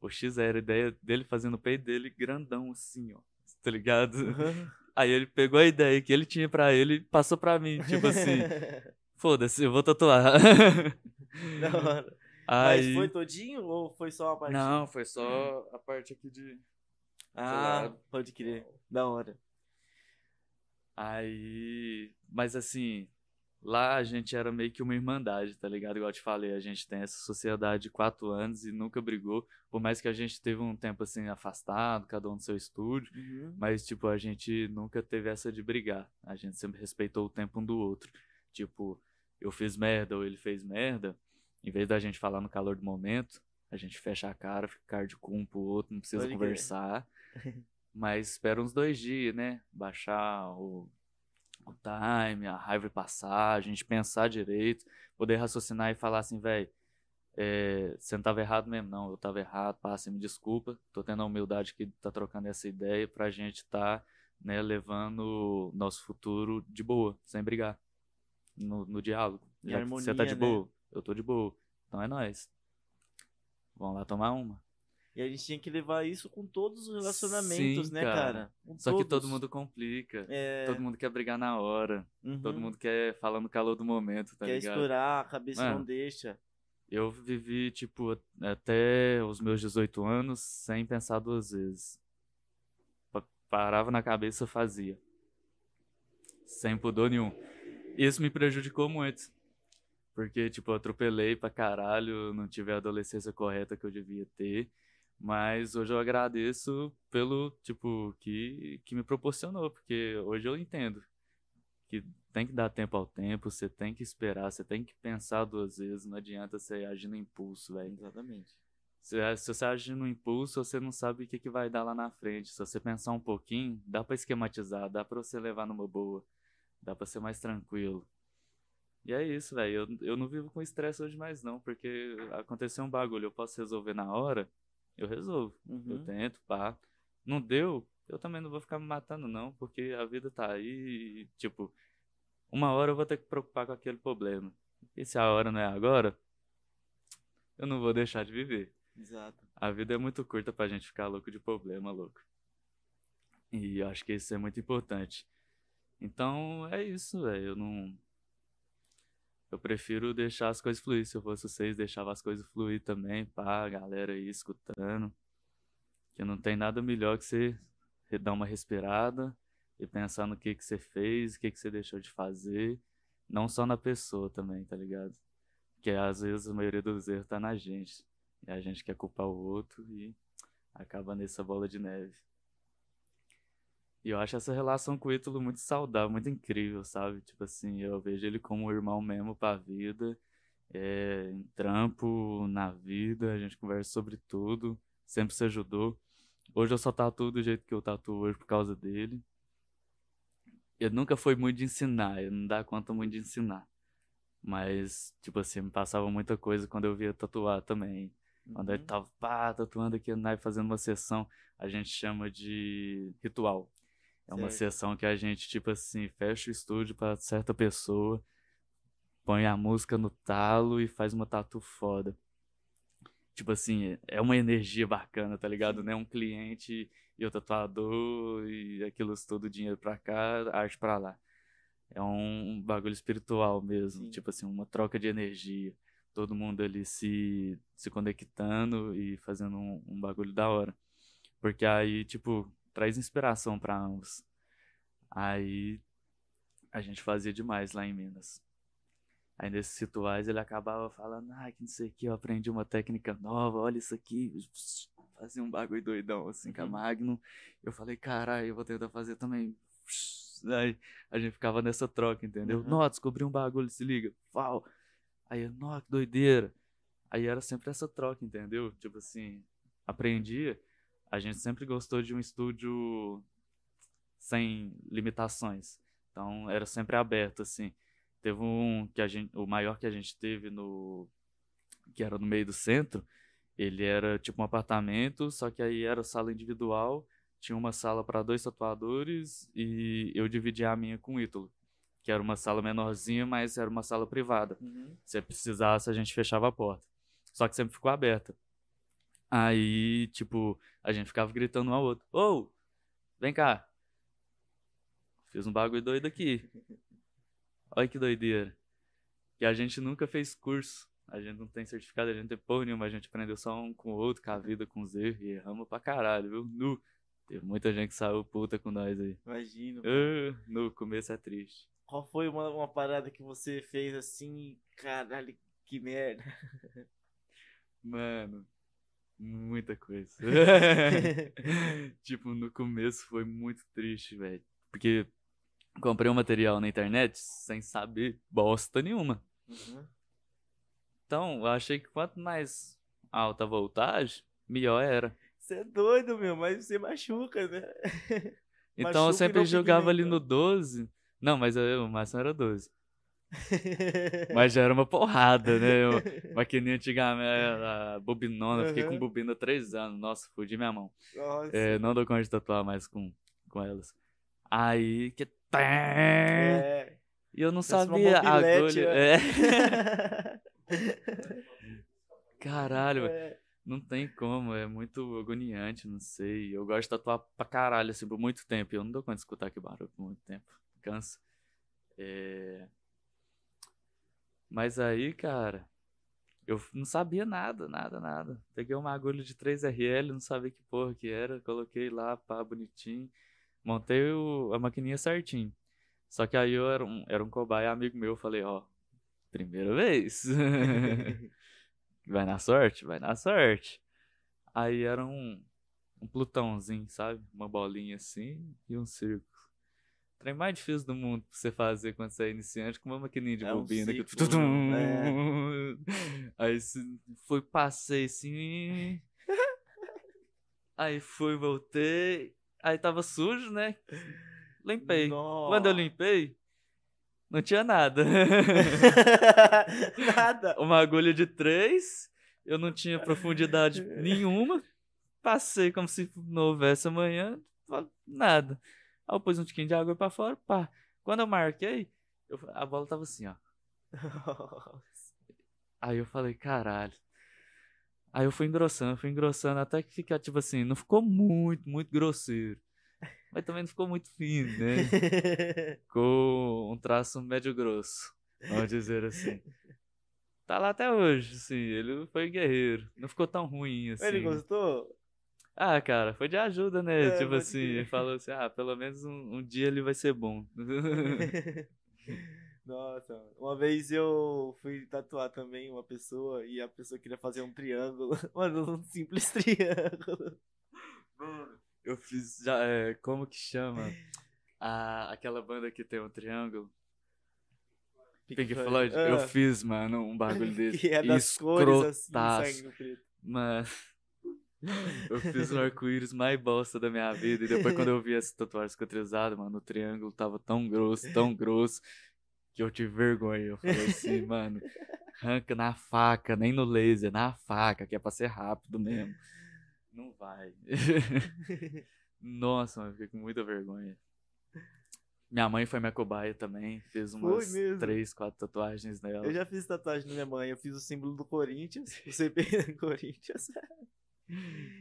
O X era a ideia dele fazendo o peito dele grandão assim, ó. Tá ligado? Aí ele pegou a ideia que ele tinha pra ele e passou pra mim, tipo assim, foda-se, eu vou tatuar. Da hora. Aí, Mas foi todinho ou foi só uma parte? não, foi só a parte aqui de Ah, pode crer. Da hora. Aí, mas assim, lá a gente era meio que uma irmandade, tá ligado? Igual eu te falei, a gente tem essa sociedade de quatro anos e nunca brigou, por mais que a gente teve um tempo assim afastado, cada um no seu estúdio, Uhum. mas tipo, a gente nunca teve essa de brigar. A gente sempre respeitou o tempo um do outro. Tipo, eu fiz merda ou ele fez merda, em vez da gente falar no calor do momento, a gente fecha a cara, fica de cu um pro outro, não precisa Pode conversar. Mas espera uns dois dias, né? Baixar o, o time, a raiva passar, a gente pensar direito, poder raciocinar e falar assim, velho, você não tava errado mesmo, não, eu tava errado, passa, me desculpa, tô tendo a humildade que tá trocando essa ideia pra gente tá, né, levando nosso futuro de boa, sem brigar, no, no diálogo. Já que você tá harmonia, de né? boa, eu tô de boa, então é nóis. Vamos lá tomar uma. E a gente tinha que levar isso com todos os relacionamentos, Sim, né, cara. cara? Só que todo todos. mundo complica. É, Todo mundo quer brigar na hora. uhum. Todo mundo quer falar no calor do momento, tá quer ligado? estourar, a cabeça não Mano. deixa. Eu vivi, tipo, até os meus 18 anos sem pensar duas vezes. Pa- Parava na cabeça, fazia. Sem pudor nenhum. Isso me prejudicou muito. Porque, tipo, eu atropelei pra caralho, não tive a adolescência correta que eu devia ter. Mas hoje eu agradeço pelo, tipo, que, que me proporcionou. Porque hoje eu entendo que tem que dar tempo ao tempo, você tem que esperar, você tem que pensar duas vezes, não adianta você agir no impulso, velho. Exatamente. Se, se você agir no impulso, você não sabe o que, que vai dar lá na frente. Se você pensar um pouquinho, dá pra esquematizar, dá pra você levar numa boa, dá pra ser mais tranquilo. E é isso, velho. Eu, eu não vivo com estresse hoje mais não, porque aconteceu um bagulho, eu posso resolver na hora, eu resolvo. Eu Uhum. tento, pá. Não deu, eu também não vou ficar me matando, não, porque a vida tá aí e, tipo, uma hora eu vou ter que preocupar com aquele problema. E se a hora não é agora, eu não vou deixar de viver. Exato. A vida é muito curta pra gente ficar louco de problema, louco. E eu acho que isso é muito importante. Então, é isso, velho. Eu não. Eu prefiro deixar as coisas fluir. Se eu fosse vocês, deixava as coisas fluir também, pá, a galera aí escutando. Que não tem nada melhor que você dar uma respirada e pensar no que que você fez, o que que você deixou de fazer. Não só na pessoa também, tá ligado? Porque às vezes a maioria dos erros tá na gente. E a gente quer culpar o outro e acaba nessa bola de neve. E eu acho essa relação com o Ítalo muito saudável, muito incrível, sabe? Tipo assim, eu vejo ele como um irmão mesmo pra vida. É, em trampo, na vida, a gente conversa sobre tudo. Sempre se ajudou. Hoje eu só tatuo do jeito que eu tatuo hoje por causa dele. Ele nunca foi muito de ensinar, ele não dá conta muito de ensinar. Mas, tipo assim, me passava muita coisa quando eu via tatuar também. Quando ele Uhum. tava pá, tatuando aqui, né, fazendo uma sessão, a gente chama de ritual. É uma Certo. sessão que a gente, tipo assim, fecha o estúdio pra certa pessoa, põe a música no talo e faz uma tatu foda. Tipo assim, é uma energia bacana, tá ligado? Né? Um cliente e o tatuador e aquilo tudo, dinheiro pra cá, arte pra lá. É um bagulho espiritual mesmo, Sim. tipo assim, uma troca de energia. Todo mundo ali se, se conectando e fazendo um, um bagulho da hora. Porque aí, tipo, traz inspiração pra ambos. Aí a gente fazia demais lá em Minas. Aí nesses rituais ele acabava falando, ah, que não sei o que, eu aprendi uma técnica nova, olha isso aqui. Fazia um bagulho doidão assim com a Uhum. Magnum. Eu falei, caralho, eu vou tentar fazer também. Aí a gente ficava nessa troca, entendeu? Uhum. Nó, descobri um bagulho, se liga. Fal. Aí, eu, nó, que doideira. Aí era sempre essa troca, entendeu? Tipo assim, aprendia. A gente sempre gostou de um estúdio sem limitações. Então era sempre aberto, assim. Teve um que a gente, o maior que a gente teve no que era no meio do centro, ele era tipo um apartamento, só que aí era sala individual, tinha uma sala para dois tatuadores e eu dividia a minha com o Ítalo, que era uma sala menorzinha, mas era uma sala privada. Uhum. Se precisasse, a gente fechava a porta. Só que sempre ficou aberta. Aí, tipo, a gente ficava gritando um ao outro: Ô, vem cá. Fiz um bagulho doido aqui. Olha que doideira. Que a gente nunca fez curso. A gente não tem certificado, a gente não tem porra nenhuma. A gente aprendeu só um com o outro, com a vida, com os erros. E erramos pra caralho, viu? Nu. Teve muita gente que saiu puta com nós aí. Imagino. Ah, no começo é triste. Qual foi uma, uma parada que você fez assim, caralho, que merda? Mano, muita coisa. tipo, no começo foi muito triste, velho. Porque comprei um material na internet sem saber bosta nenhuma. Uhum. Então, eu achei que quanto mais alta a voltagem, melhor era. Você é doido, meu, mas você machuca, né? Então Machuca eu sempre jogava ali no 12. Não, mas eu, o máximo era 12. Mas já era uma porrada, né? Eu, maquininha antigamente, a bobinona, eu fiquei com Uhum. bobina há três anos. Nossa, fudi minha mão. É, não dou conta de tatuar mais com, com elas. Aí que. É. E eu não Parece sabia a agulha. né? É. Caralho. É. não tem como, é muito agoniante, não sei. Eu gosto de tatuar pra caralho, assim, por muito tempo. Eu não dou conta de escutar aquele barulho por muito tempo. Cansa. É... Mas aí, cara, eu não sabia nada, nada, nada. Peguei uma agulha de 3RL, não sabia que porra que era, coloquei lá, pá, bonitinho. Montei o- a maquininha certinho. Só que aí eu era um, era um cobaia amigo meu, eu falei, ó, primeira vez. Vai na sorte? Vai na sorte. Aí era um, um plutãozinho, sabe? Uma bolinha assim e um círculo. O trem mais difícil do mundo pra você fazer quando você é iniciante com uma maquininha de É um bobina. que... círculo, tudum. né? Aí foi, passei assim. Aí fui, voltei. Aí tava sujo, né? Limpei. Quando eu limpei, não tinha nada. Nada. uma agulha de três, eu não tinha profundidade nenhuma. Passei como se não houvesse amanhã, nada. Aí eu pus um tiquinho de água pra fora, pá. Quando eu marquei, eu- a bola tava assim, ó. Aí eu falei, caralho. Aí eu fui engrossando, fui engrossando, até que fica, tipo assim, não ficou muito, muito grosseiro. Mas também não ficou muito fino, né? Ficou um traço médio grosso, vamos dizer assim. Tá lá até hoje, assim, ele foi guerreiro. Não ficou tão ruim, assim. Ele gostou? Ah, cara, foi de ajuda, né? É, tipo assim, ele falou assim, ah, pelo menos um, um dia ele vai ser bom. Nossa, uma vez eu fui tatuar também uma pessoa e a pessoa queria fazer um triângulo. Mano, um simples triângulo. Eu fiz já, é, como que chama? Ah, aquela banda que tem um triângulo. Pink Floyd, eu Ah, fiz, mano, um bagulho desse. Que é das cores assim, sangue no preto. Mano, eu fiz o arco-íris mais bosta da minha vida. E depois, quando eu vi essa tatuagem cicatrizada, mano, o triângulo tava tão grosso, tão grosso, que eu tive vergonha. Eu falei assim, mano, arranca na faca, nem no laser, na faca, que é pra ser rápido mesmo. Não vai. Nossa, mano, eu fiquei com muita vergonha. Minha mãe foi minha cobaia também, fez umas três, quatro tatuagens nela. Eu já fiz tatuagem na minha mãe. Eu fiz o símbolo do Corinthians, o CP do Corinthians.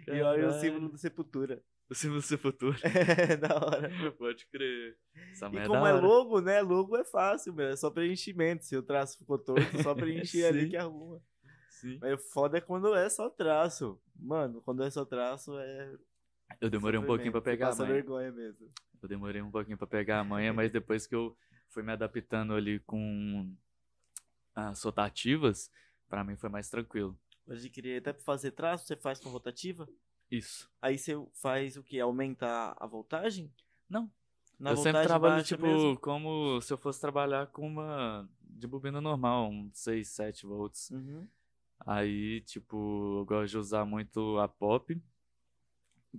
E olha o símbolo do Sepultura. O símbolo do Sepultura. É, da hora. Pode crer. Essa E é como é logo, né? Logo é fácil, meu. É só preenchimento. Se o traço ficou torto, é só preencher ali que arruma. Sim. Mas o foda é quando é só traço. Mano, quando é só traço é. Eu demorei um pouquinho pra pegar a manha. vergonha mesmo. Eu demorei um pouquinho pra pegar a manha, mas depois que eu fui me adaptando ali com as rotativas, pra mim foi mais tranquilo. Querer até pra fazer traço, você faz com rotativa? Isso. Aí você faz o que? Aumentar a voltagem? Não. Na eu sempre trabalho, tipo, mesmo? como se eu fosse trabalhar com uma de bobina normal, um 6, 7 volts. Uhum. Aí, tipo, eu gosto de usar muito a pop,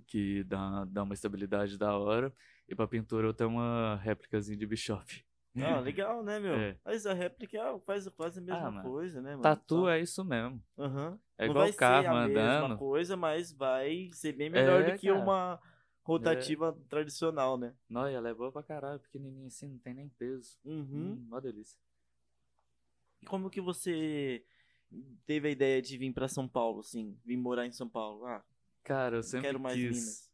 que dá, dá uma estabilidade da hora. E pra pintura eu tenho uma réplicazinha de Bishop. Ah, legal, né, meu? É. Mas a réplica é- faz quase a mesma Ah, coisa, né, mano? Tatu Só- é isso mesmo. Aham. É Não igual vai o carro ser a mesma andando. coisa, mas vai ser bem melhor É, do que cara. uma rotativa tradicional, né? Não, e ela é boa pra caralho, pequenininha assim, não tem nem peso. Uhum. Hum, uma delícia. E como que você teve a ideia de vir pra São Paulo, assim? Vir morar em São Paulo? Ah, Cara, eu sempre quero mais quis. Minas.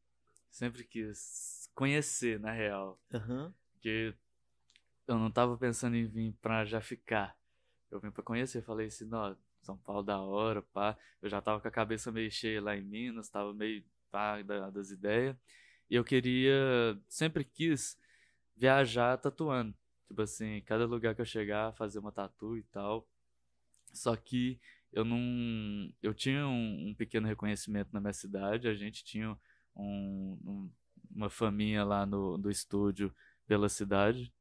Sempre quis conhecer, na real. Aham. Porque eu não tava pensando em vir pra já ficar. Eu vim pra conhecer, falei assim, não, São Paulo da hora, pá. Eu já tava com a cabeça meio cheia lá em Minas, tava meio pá da- das ideias. E eu queria, sempre quis viajar tatuando. Tipo assim, cada lugar que eu chegar, fazer uma tatu e tal. Só que eu não. Eu tinha um, um pequeno reconhecimento na minha cidade, a gente tinha um- um- uma faminha lá no, do estúdio pela cidade.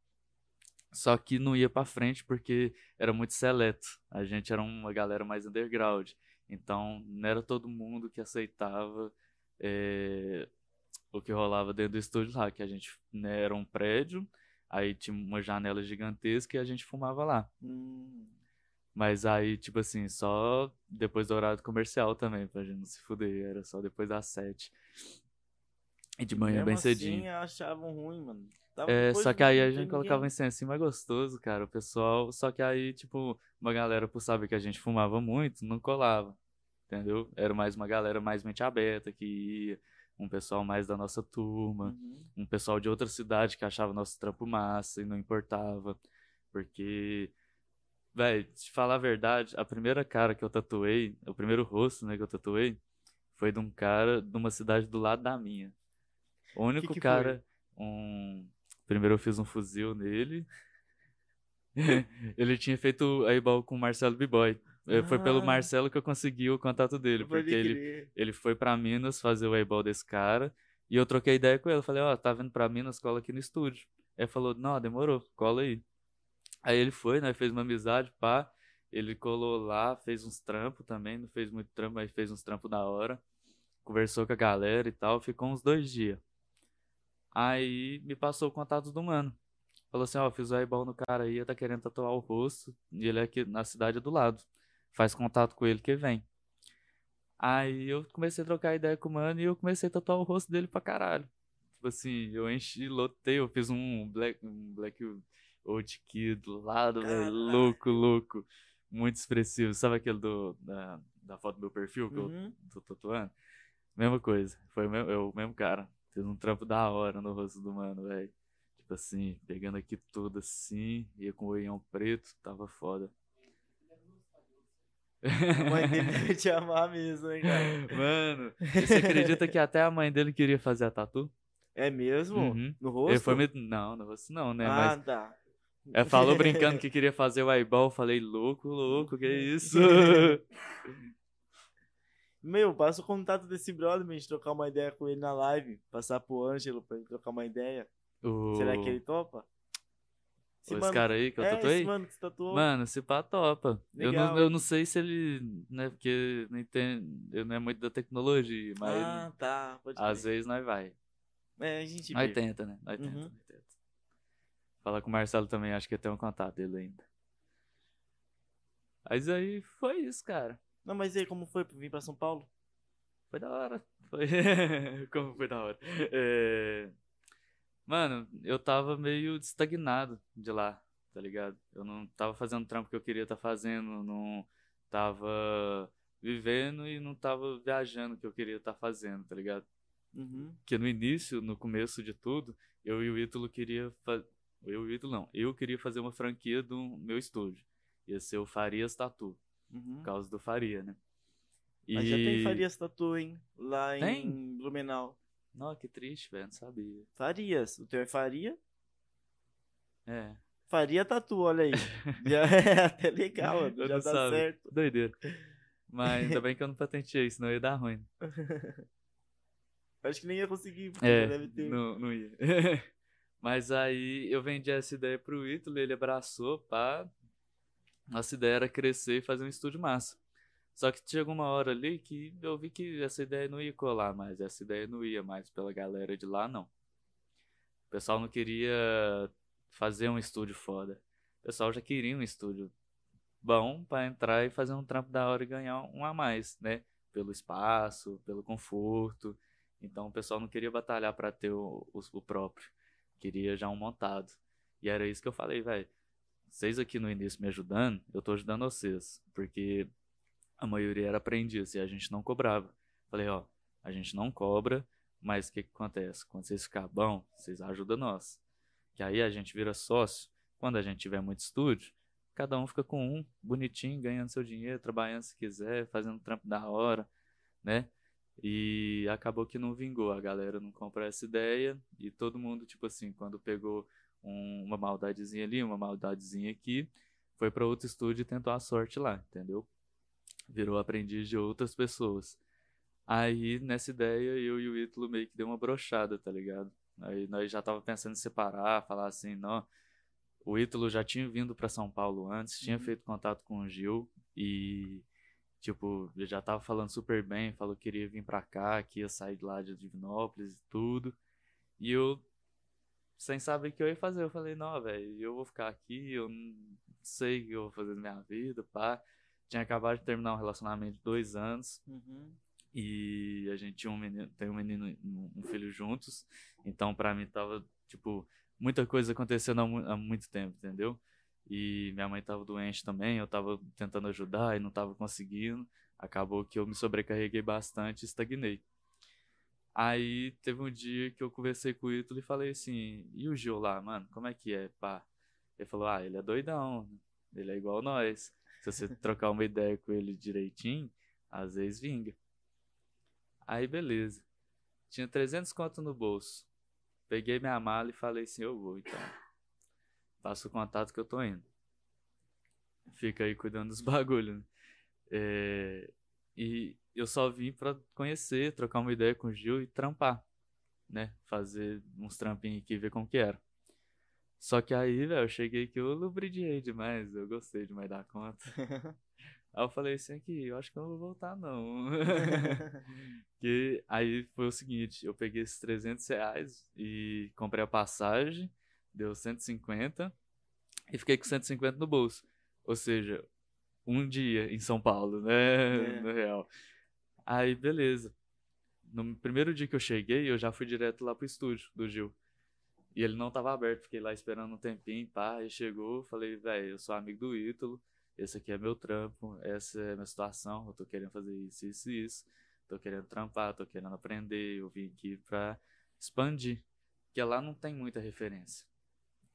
Só que não ia pra frente porque era muito seleto. A gente era uma galera mais underground. Então não era todo mundo que aceitava eh, o que rolava dentro do estúdio lá, que a gente né, era um prédio, aí tinha uma janela gigantesca e a gente fumava lá. Hum. Mas aí, tipo assim, só depois do horário comercial também, pra gente não se fuder. Era só depois das sete. E de manhã Mesmo bem assim, cedinho. achavam ruim, mano. Tava É, depois só que aí a gente ninguém. colocava um incenso mais gostoso, cara, o pessoal. Só que aí, tipo, uma galera, por saber que a gente fumava muito, não colava. Entendeu? Era mais uma galera mais mente aberta que ia, um pessoal mais da nossa turma, Uhum. um pessoal de outra cidade que achava nosso trampo massa e não importava. Porque, velho, te falar a verdade, a primeira cara que eu tatuei, o primeiro rosto, né, que eu tatuei, foi de um cara de uma cidade do lado da minha. O único que cara, um. Primeiro eu fiz um fuzil nele. Ele tinha feito a igual com o Marcelo B-Boy. Eh, Foi pelo Ah. Marcelo que eu consegui o contato dele, porque ele, ele foi pra Minas fazer o eyeball desse cara. E eu troquei ideia com ele. Falei, ó, tá vindo pra Minas, cola aqui no estúdio. Ele falou, não, demorou, cola aí. Aí ele foi, né? Fez uma amizade, pá. Ele colou lá, fez uns trampos também. Não fez muito trampo, mas fez uns trampos da hora. Conversou com a galera e tal. Ficou uns dois dias. Aí me passou o contato do mano. Falou assim, ó, fiz o eyeball no cara aí, tá querendo tatuar o rosto. E ele é aqui na cidade do lado. Faz contato com ele que vem. Aí eu comecei a trocar ideia com o mano e eu comecei a tatuar o rosto dele pra caralho. Tipo assim, eu enchi, lotei, eu fiz um black, um black old kid do lado, velho, louco, louco. Muito expressivo. Sabe aquele do, da, da foto do meu perfil que Uhum. eu tô tatuando? Mesma coisa. Foi o mesmo, eu, o mesmo cara. Fiz um trampo da hora no rosto do mano, velho. Tipo assim, pegando aqui tudo assim, ia com o olhão preto, tava foda. A mãe dele deve te amar mesmo, hein, cara? Mano, você acredita que até a mãe dele queria fazer a tatu? É mesmo? Uhum. No rosto? Ele foi. Não, no rosto não, né? Ah, Mas tá. ela falou brincando que queria fazer o eyeball. Eu falei, louco, louco, que isso? Meu, passa o contato desse brother pra gente trocar uma ideia com ele na live. Passar pro Ângelo pra ele trocar uma ideia. o... Será que ele topa? Esse cara aí que eu é, tatuei? esse mano que você tatuou. Mano, se pá, topa. Eu não, eu não sei se ele, né, porque não entendo, eu não é muito da tecnologia, mas ah, tá. Pode às crer. vezes nós vai. É, a gente Nós tenta, né? Nós tenta, Uhum. nós tenta. Falar com o Marcelo também, acho que tem um contato dele ainda. Mas aí foi isso, cara. Não, mas e aí, como foi vir pra São Paulo? Foi da hora. Foi... Como foi da hora. É, Mano, eu tava meio estagnado de lá, tá ligado? Eu não tava fazendo o trampo que eu queria estar fazendo, não tava vivendo e não tava viajando que eu queria estar fazendo, tá ligado? Uhum. Porque no início, no começo de tudo, eu e o Ítalo queria. Eu e o Ítalo não. Eu queria fazer uma franquia do meu estúdio. Ia ser o Farias Tatu, Uhum. por causa do Faria, né? Mas já tem Farias Tatu, hein? Lá Tem? em Blumenau. Nossa, que triste, velho, não sabia. Farias. O teu é Faria? É, Faria Tatu, olha aí. já é até legal, mano. Já dá sabe. certo. doideira. Mas ainda bem que eu não patenteei, senão ia dar ruim. Acho que nem ia conseguir, porque É, deve ter. não, não ia. Mas aí eu vendi essa ideia pro Ítalo, ele abraçou, pá. Nossa ideia era crescer e fazer um estúdio massa. Só que chegou uma hora ali que eu vi que essa ideia não ia colar mais, essa ideia não ia mais pela galera de lá, não. O pessoal não queria fazer um estúdio foda. O pessoal já queria um estúdio bom para entrar e fazer um trampo da hora e ganhar um a mais, né? Pelo espaço, pelo conforto. Então o pessoal não queria batalhar para ter o, o, o, próprio, queria já um montado. E era isso que eu falei, velho. Vocês aqui no início me ajudando, eu tô ajudando vocês, porque a maioria era aprendiz e a gente não cobrava. Falei, ó, a gente não cobra, mas o que, que acontece? Quando vocês ficar bom, vocês ajudam nós. Que aí a gente vira sócio. Quando a gente tiver muito estúdio, cada um fica com um, bonitinho, ganhando seu dinheiro, trabalhando se quiser, fazendo trampo da hora, né? E acabou que não vingou, a galera não comprou essa ideia e todo mundo, tipo assim, quando pegou um, uma maldadezinha ali, uma maldadezinha aqui, foi para outro estúdio e tentou a sorte lá, entendeu? virou aprendiz de outras pessoas. Aí, nessa ideia, eu e o Ítalo meio que deu uma brochada, tá ligado? Aí nós já tava pensando em separar, falar assim, não. O Ítalo já tinha vindo para São Paulo antes, tinha uhum. feito contato com o Gil e tipo, ele já tava falando super bem, falou que queria vir para cá, que ia sair de lá de Divinópolis e tudo. E eu sem saber o que eu ia fazer, eu falei, não, velho, eu vou ficar aqui, eu não sei o que eu vou fazer na minha vida, pá tinha acabado de terminar um relacionamento de dois anos. Uhum. E a gente tinha um menino, tem um menino, um filho juntos. Então, para mim, tava, tipo, muita coisa acontecendo há, há, muito tempo, entendeu? E minha mãe tava doente também, eu tava tentando ajudar e não tava conseguindo. Acabou que eu me sobrecarreguei bastante e estagnei. Aí teve um dia que eu conversei com o Ítalo e falei assim: e o Gil lá, mano, como é que é, pá? Ele falou: ah, ele é doidão, ele é igual nós. Se você trocar uma ideia com ele direitinho, às vezes vinga. Aí, beleza. Tinha 300 conto no bolso. Peguei minha mala e falei assim: eu vou, então. Passa o contato que eu tô indo. Fica aí cuidando dos bagulhos. Né? É, e eu só vim pra conhecer, trocar uma ideia com o Gil e trampar. Né? Fazer uns trampinhos aqui e ver como que era. Só que aí, velho, eu cheguei que eu lubridiei demais, eu gostei demais da conta. aí eu falei assim aqui, eu acho que eu não vou voltar não. que aí foi o seguinte, eu peguei esses 300 reais e comprei a passagem, deu 150 e fiquei com 150 no bolso. Ou seja, um dia em São Paulo, né? É. No real. Aí, beleza. No primeiro dia que eu cheguei, eu já fui direto lá pro estúdio do Gil. E ele não tava aberto, fiquei lá esperando um tempinho, pá, e chegou, falei, velho, eu sou amigo do Ítalo, esse aqui é meu trampo, essa é a minha situação, eu tô querendo fazer isso, isso e isso, tô querendo trampar, tô querendo aprender, eu vim aqui pra expandir, porque lá não tem muita referência.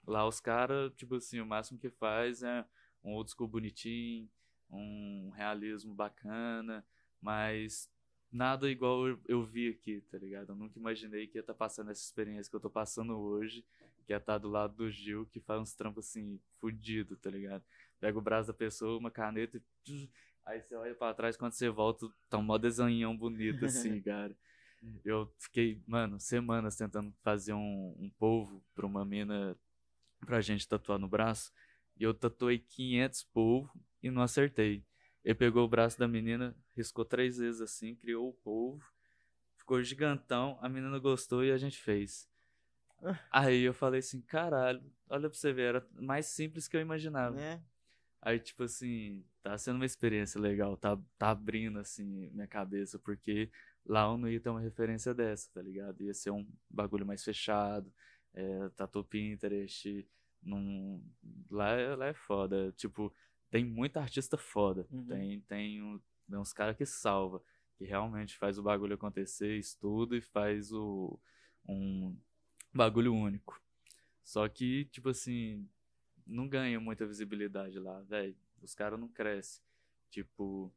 Lá os caras, tipo assim, o máximo que faz é um old school bonitinho, um realismo bacana, mas nada igual eu, eu, vi aqui, tá ligado? Eu nunca imaginei que ia estar tá passando essa experiência que eu tô passando hoje, que ia estar tá do lado do Gil, que faz uns trampos assim, fudido, tá ligado? Pega o braço da pessoa, uma caneta e. Aí você olha pra trás, quando você volta, tá um mó desenhão bonito, assim, cara. Eu fiquei, mano, semanas tentando fazer um, um polvo pra uma mina pra gente tatuar no braço. E eu tatuei 500 polvo e não acertei. Ele pegou o braço da menina, riscou três vezes assim, criou o polvo, ficou gigantão, a menina gostou e a gente fez. Ah. Aí eu falei assim, caralho, olha pra você ver, era mais simples que eu imaginava. É. Aí, tipo assim, tá sendo uma experiência legal, tá, tá abrindo, assim, minha cabeça, porque lá eu não ia ter uma referência dessa, tá ligado? Ia ser um bagulho mais fechado, é, Tatu Pinterest, num... lá, é, lá é foda, tipo, tem muita artista foda. Uhum. Tem, tem, um, tem uns caras que salva, que realmente faz o bagulho acontecer, estuda e faz o, um bagulho único. Só que, tipo assim, não ganha muita visibilidade lá, velho. Os caras não crescem. Tipo,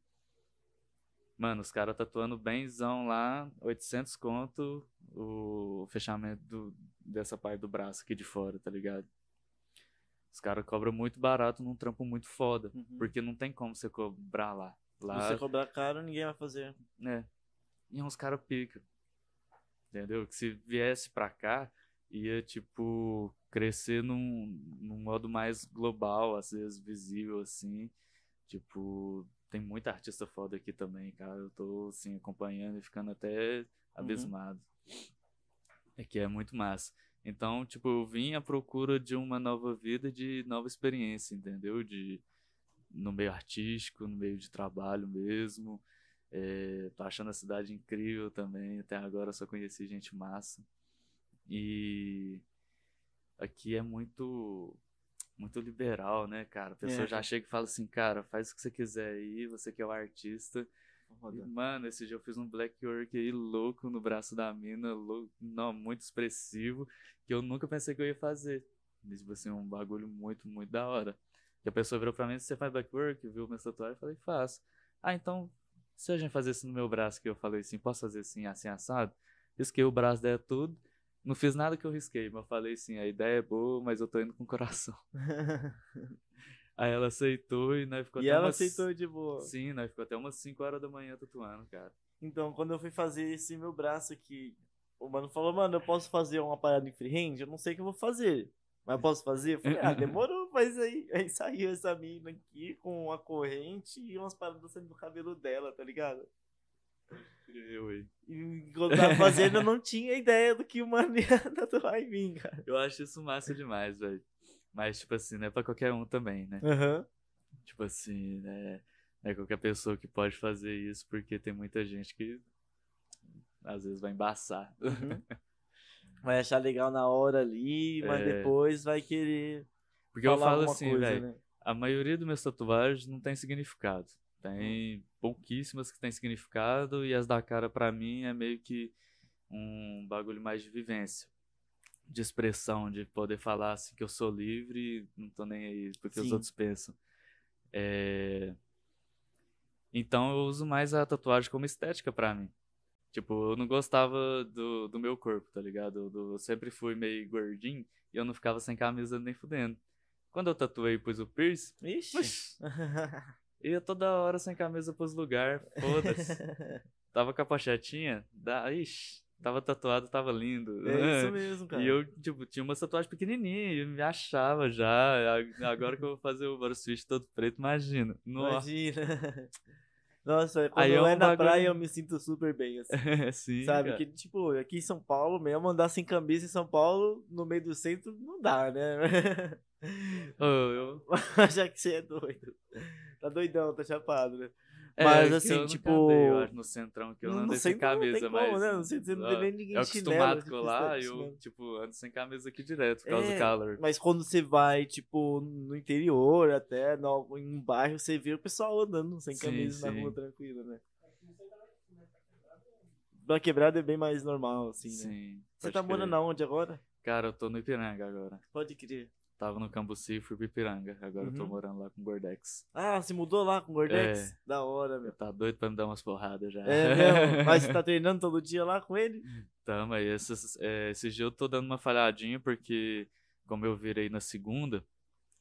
mano, os caras tatuando benzão lá, 800 conto o fechamento do, dessa parte do braço aqui de fora, tá ligado? Os caras cobram muito barato num trampo muito foda. Uhum. Porque não tem como você cobrar lá. lá... Se você cobrar caro, ninguém vai fazer. É. E uns caras pica. Entendeu? Que se viesse pra cá, ia, tipo, crescer num, num modo mais global, às vezes visível, assim. Tipo, tem muita artista foda aqui também, cara. Eu tô, assim, acompanhando e ficando até abismado. É que é muito massa. Então, tipo, eu vim à procura de uma nova vida, de nova experiência, entendeu? De no meio artístico, no meio de trabalho mesmo. É, tô achando a cidade incrível também. Até agora só conheci gente massa. E aqui é muito muito liberal, né, cara? A pessoa É. já chega e fala assim, cara, faz o que você quiser aí, você que é o artista. E, mano, esse dia eu fiz um black work aí louco no braço da mina, louco, não, muito expressivo, que eu nunca pensei que eu ia fazer. E, Tipo assim, um bagulho muito, muito da hora. Que a pessoa virou pra mim, você faz black work? Viu minha tatuagem? Eu falei, faço. Ah, então, se a gente fazer isso no meu braço, que eu falei assim, posso fazer assim, assim, assado? Risquei o braço dela tudo. Não fiz nada que eu risquei, mas eu falei assim, a ideia é boa, mas eu tô indo com o coração. Aí ela aceitou e nós ficou e até ela umas... aceitou de boa. Sim, nós ficou até umas 5 horas da manhã tatuando, cara. Então, quando eu fui fazer esse meu braço aqui, o mano falou, mano, eu posso fazer uma parada em freehand? Eu não sei o que eu vou fazer. Mas eu posso fazer? Eu falei, ah, demorou, mas aí, aí saiu essa mina aqui com uma corrente e umas paradas saindo do cabelo dela, tá ligado? Eu, aí. E quando eu tava fazendo, eu não tinha ideia do que o mano ia tatuar em mim, cara. eu acho isso massa demais, velho. Mas, tipo assim, não é pra qualquer um também, né? Aham. Tipo assim, né? Não é qualquer pessoa que pode fazer isso, porque tem muita gente que às vezes vai embaçar. Uhum. Vai achar legal na hora ali, mas É. depois vai querer Porque eu falo assim, velho, né? a maioria dos meus tatuagens não tem significado. Tem pouquíssimas que tem significado e as da cara pra mim é meio que um bagulho mais de vivência, de expressão, de poder falar assim que eu sou livre, não tô nem aí porque os Sim. outros pensam. É... Então eu uso mais a tatuagem como estética pra mim. Tipo, eu não gostava do, do meu corpo, tá ligado? Eu, eu sempre fui meio gordinho e eu não ficava sem camisa nem fudendo. Quando eu tatuei e pus o piercing, Ixi. Ia toda hora sem camisa pros lugares, foda-se. Tava com a pochetinha, da... ixi, tava tatuado, tava lindo. É isso mesmo, cara. E eu, tipo, tinha uma tatuagem pequenininha, e eu me achava já. Agora que eu vou fazer o body switch todo preto, imagina. Nossa. Imagina. Nossa, quando Aí é é, um na bagulho- praia eu me sinto super bem, assim. Sim, sabe? cara. Que, tipo, aqui em São Paulo mesmo, andar sem camisa em São Paulo, no meio do centro, não dá, né? Ô, eu... Já que você é doido. Tá doidão, tá chapado, né? É, Mas, que assim, tipo, andei, eu acho, no centrão, que eu não andei sem não tem camisa, como, mas... né? No centro você não ó, vê nem ninguém Eu acostumado com lá, eu, chinelo. tipo, ando sem camisa aqui direto, por causa É, do calor. Mas quando você vai, tipo, no interior até, no, em um bairro, você vê o pessoal andando sem Sim, camisa na sim. rua tranquilo, né? Na quebrada é bem mais normal, assim, né? Sim. Você pode tá morando crer. aonde agora? Cara, eu tô no Ipiranga agora. Pode crer. Tava no Cambuci, fui pro Ipiranga. Agora eu tô Uhum. morando lá com o Gordex. Ah, você mudou lá com o Gordex? É. Da hora, meu. Tá doido pra me dar umas porradas já. É mesmo? Mas você tá treinando todo dia lá com ele? Tamo aí. Esses, é, esses dias eu tô dando uma falhadinha porque, como eu virei na segunda,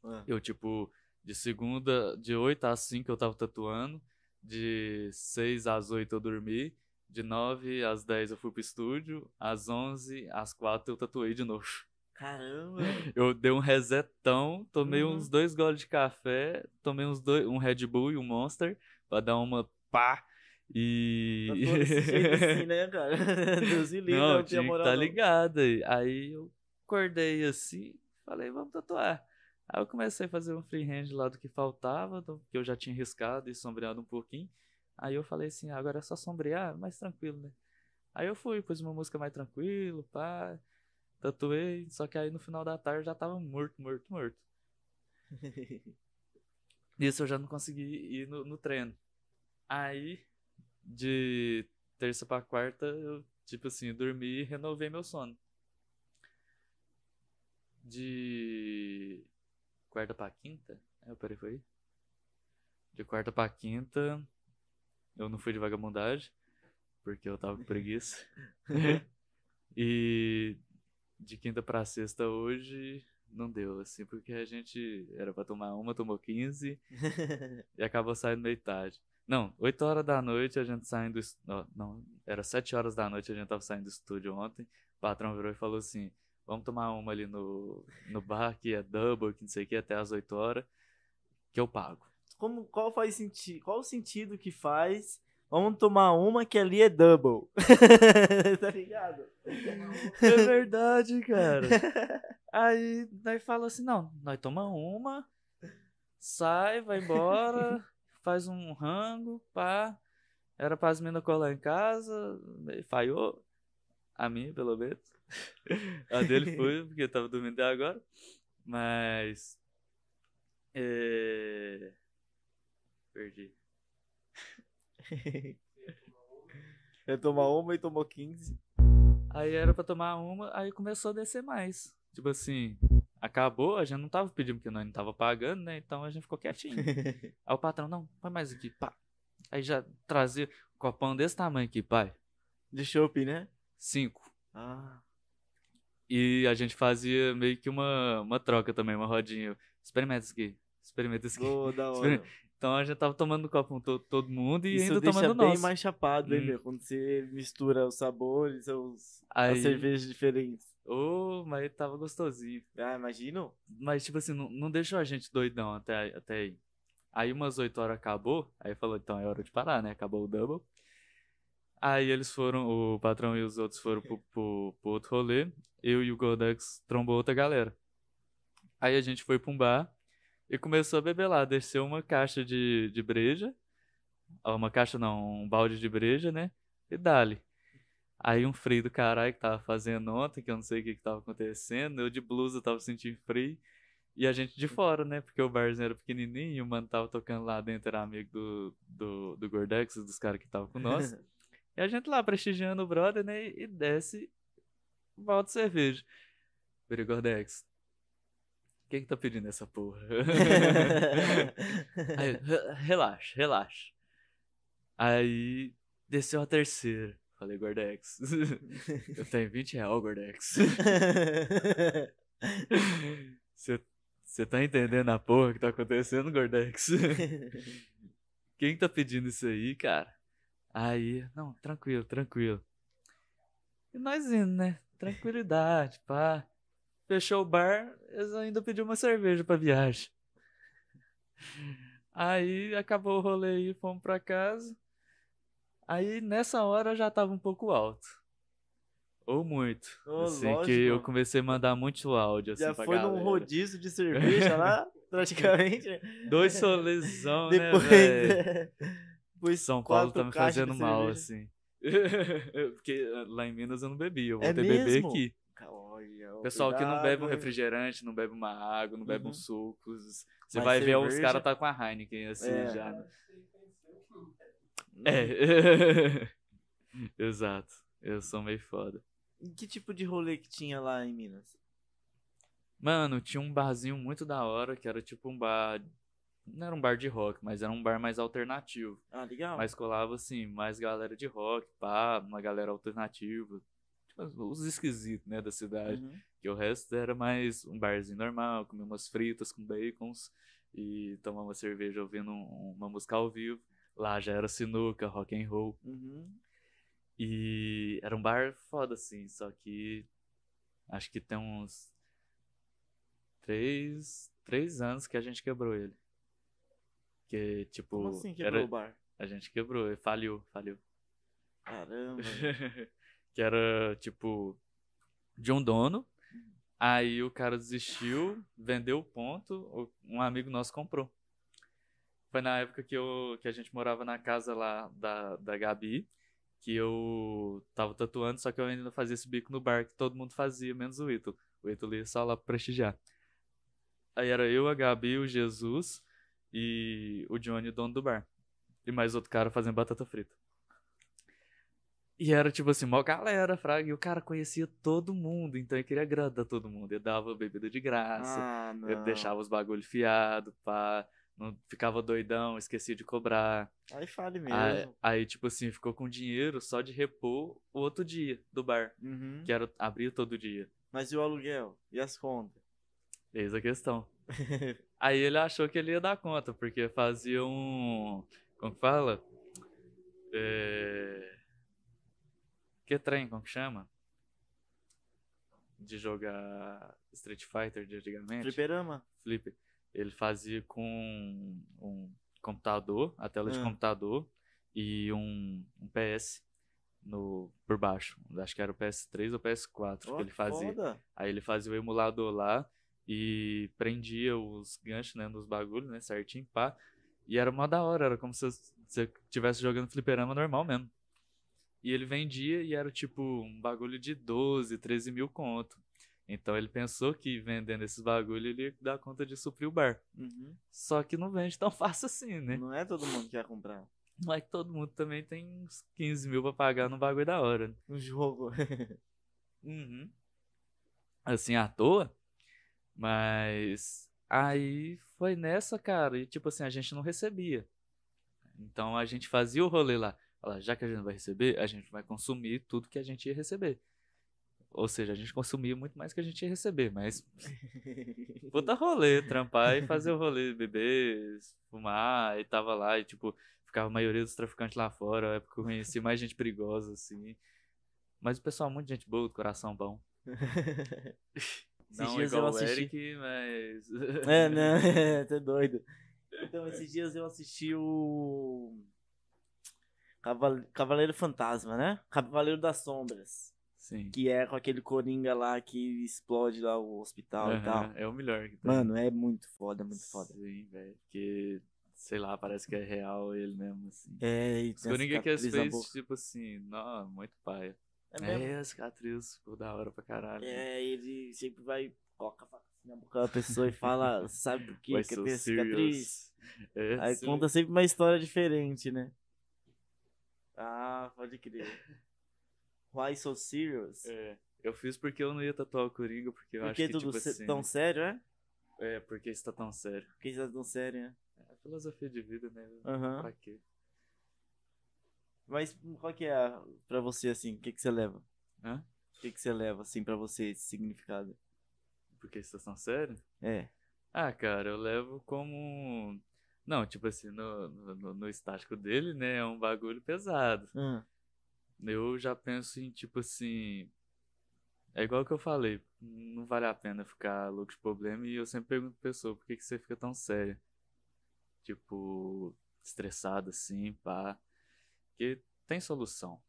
Ah. eu, tipo, de segunda, de 8 às 5 eu tava tatuando, de 6 às 8 eu dormi, de 9 às 10 eu fui pro estúdio, às 11 às 4 eu tatuei de novo. Caramba! Eu dei um resetão, tomei Uhum. uns dois goles de café, tomei uns dois, um Red Bull e um Monster, pra dar uma pá. E. Assim, né, cara? Deus me livre, não, não tinha tinha que moral. tá ligado. aí. Aí eu acordei assim, falei, vamos tatuar. Aí eu comecei a fazer um freehand lá do que faltava, do que eu já tinha riscado e sombreado um pouquinho. Aí eu falei assim, ah, agora é só sombrear, mais tranquilo, né? Aí eu fui, pus uma música mais tranquilo, pá, tatuei, só que aí no final da tarde já tava morto, morto, morto. Isso eu já não consegui ir no, no treino. Aí, de terça pra quarta, eu, tipo assim, dormi e renovei meu sono. De quarta pra quinta? É, eu parei, foi? De quarta pra quinta, eu não fui de vagabundagem, porque eu tava com preguiça. e de quinta pra sexta hoje, não deu, assim, porque a gente era pra tomar uma, tomou 15 e acabou saindo meio tarde. Não, 8 horas da noite a gente saindo do Não, era 7 horas da noite a gente tava saindo do estúdio ontem. O patrão virou e falou assim: vamos tomar uma ali no, no bar que é double, que não sei o que, até as 8 horas, que eu pago. como, qual faz sentido? Qual o sentido que faz? Vamos tomar uma que ali é double. tá ligado? É verdade, cara. Aí nós fala assim, não, nós toma uma, sai, vai embora, faz um rango, pá. Era para as minas colar em casa, falhou. A minha, pelo menos. A dele foi, porque tava dormindo até agora. Mas. É... Perdi. Eu tomar uma e tomou 15. Aí era pra tomar uma, aí começou a descer mais. Tipo assim, acabou, a gente não tava pedindo porque nós não tava pagando, né? Então a gente ficou quietinho. aí o patrão, não, põe mais aqui, pá. Aí já trazia um copão desse tamanho aqui, pai. De chopp, né? Cinco. Ah. E a gente fazia meio que uma, uma troca também, uma rodinha. Experimenta isso aqui. Experimenta isso aqui. Oh, da hora. Então a gente tava tomando copo todo, todo mundo e Isso ainda deixa tomando bem nosso. mais chapado, hein, Hum. meu? Quando você mistura os sabores, os, Aí- as cervejas diferentes. Ô, mas tava gostosinho. Ah, imagino. Mas, tipo assim, não, não deixou a gente doidão até, até aí. Aí umas 8 horas acabou, aí falou, então é hora de parar, né? Acabou o double. Aí eles foram, o patrão e os outros foram pro, pro, pro outro rolê. Eu e o Goldex trombou outra galera. Aí a gente foi pra um bar e começou a beber lá. Desceu uma caixa de, de breja. Uma caixa não, um balde de breja, né? E dali. Aí um frio do caralho que tava fazendo ontem, que eu não sei o que que tava acontecendo. Eu de blusa tava sentindo frio. E a gente de fora, né? Porque o barzinho era pequenininho e o mano tava tocando lá dentro, era amigo do, do, do Gordex, dos caras que estavam com nós. E a gente lá prestigiando o brother, né? E desce balde de cerveja. Virei Gordex. Quem que tá pedindo essa porra? Aí, "Re- relaxa, relaxa. Aí desceu a terceira. Falei, Gordex. Eu tenho 20 real, Gordex. Você tá entendendo a porra que tá acontecendo, Gordex? Quem tá pedindo isso aí, cara? Aí, não, tranquilo, tranquilo. E nós indo, né? Tranquilidade, pá. Fechou o bar, eles ainda pediu uma cerveja pra viagem. Aí acabou o rolê e fomos pra casa. Aí nessa hora já tava um pouco alto. Ou muito. Ô, assim, lógico. que eu comecei a mandar muito áudio assim Já foi num galera. rodízio de cerveja lá, praticamente. Dois solezão, né, Depois, depois São Paulo tá me fazendo mal, cerveja. assim. Porque lá em Minas eu não bebi, eu É voltei a beber mesmo? aqui. Ó, Pessoal que não cuidado, bebe um refrigerante, não bebe uma água, não bebe Uhum. um suco. Você vai ver os caras tá com a Heineken assim É. já. né? É. Exato. Eu sou meio foda. E Que tipo de rolê que tinha lá em Minas? Mano, tinha um barzinho muito da hora, que era tipo um bar. Não era um bar de rock, mas era um bar mais alternativo. Ah, legal. Mas colava assim, mais galera de rock, pá, uma galera alternativa. Os esquisitos, né, da cidade. Uhum. Que o resto era mais um barzinho normal, comer umas fritas com bacons e tomar uma cerveja ouvindo um- uma música ao vivo. Lá já era sinuca, rock and roll. Uhum. E era um bar foda, assim, só que acho que tem uns três, três anos que a gente quebrou ele. Que, tipo, Como assim quebrou era, o bar? a gente quebrou, faliu, faliu. Caramba. que era, tipo, de um dono. Aí o cara desistiu, vendeu o ponto, um amigo nosso comprou. Foi na época que, eu, que a gente morava na casa lá da, da Gabi, que eu tava tatuando, só que eu ainda fazia esse bico no bar que todo mundo fazia, menos o Ítalo. O Ítalo ia só lá pra prestigiar. Aí era eu, a Gabi, o Jesus e o Johnny, o dono do bar. E mais outro cara fazendo batata frita. E era tipo assim, mó galera, fraga. E o cara conhecia todo mundo, então ele queria agradar todo mundo. Ele dava bebida de graça, Ah, ele deixava os bagulho fiado, pá. Não ficava doidão, esquecia de cobrar. Aí fale mesmo. Aí, aí, tipo assim, ficou com dinheiro só de repor o outro dia do bar, Uhum. que era abrir todo dia. Mas e o aluguel? E as contas? Eis a questão. Aí ele achou que ele ia dar conta, porque fazia um. Como que fala? É... Que trem, como que chama? De jogar Street Fighter de antigamente. Fliperama? Flipper. Ele fazia com um, computador, a tela de Ah. computador e um, um PS no, por baixo. Acho que era o PS3 ou PS4 Ó, que ele fazia. Foda. Aí ele fazia o emulador lá e prendia os ganchos, né, nos bagulhos, né, certinho, pá. E era mó da hora, era como se você estivesse jogando fliperama normal mesmo. E ele vendia e era tipo um bagulho de 12, 13 mil conto. Então ele pensou que vendendo esses bagulho ele ia dar conta de suprir o bar. Uhum. Só que não vende tão fácil assim, né? Não é todo mundo que vai comprar Não é que todo mundo também tem uns 15 mil pra pagar no bagulho da hora. né? um jogo. Uhum. Assim, à toa. Mas aí foi nessa, cara, e tipo assim, a gente não recebia. Então a gente fazia o rolê lá. Já que a gente não vai receber, a gente vai consumir tudo que a gente ia receber. Ou seja, a gente consumia muito mais que a gente ia receber, mas puta rolê, trampar e fazer o rolê, beber, fumar, e tava lá, e tipo, ficava a maioria dos traficantes lá fora, a época eu conheci mais gente perigosa, assim. Mas o pessoal, muito gente boa, do coração bom. Esses Não dias igual eu o assisti. Eric, mas. É, né? Tá doido. Então, esses dias eu assisti o. Caval- Cavaleiro Fantasma, né? Cavaleiro das Sombras. Sim. Que é com aquele coringa lá que explode lá o hospital e tal. É o melhor que tem. Mano, é muito foda, muito foda. Sim, velho. Porque, sei lá, parece que é real ele mesmo, assim. É, e Os a Coringa que as cicatriz fez, tipo assim, não, muito paia. É mesmo? É, a cicatriz ficou da hora pra caralho. É, ele sempre vai, coloca a faca assim na boca da pessoa e fala, sabe por Why que so tem cicatriz? serious? É, Aí sim. conta sempre uma história diferente, né? Ah, pode crer. Why so serious? É, eu fiz porque eu não ia tatuar o Coringa, porque eu Por acho que tudo tipo assim... tão sério, é? É, porque isso tá tão sério. Por que isso tá tão sério, né? É a filosofia de vida, né? Aham. Pra quê? Mas qual que é a, pra você, assim, o que que você leva? Hã? O que que você leva, assim, pra você, esse significado? Porque isso tá tão sério? É. Ah, cara, eu levo como. Não, tipo assim, no, no, no estático dele, né? É um bagulho pesado. Ah, Eu já penso em, tipo assim. É igual que eu falei, não vale a pena ficar louco de problema. E eu sempre pergunto pra pessoa, por que, que você fica tão séria? Tipo, estressado assim, pá. Porque tem solução.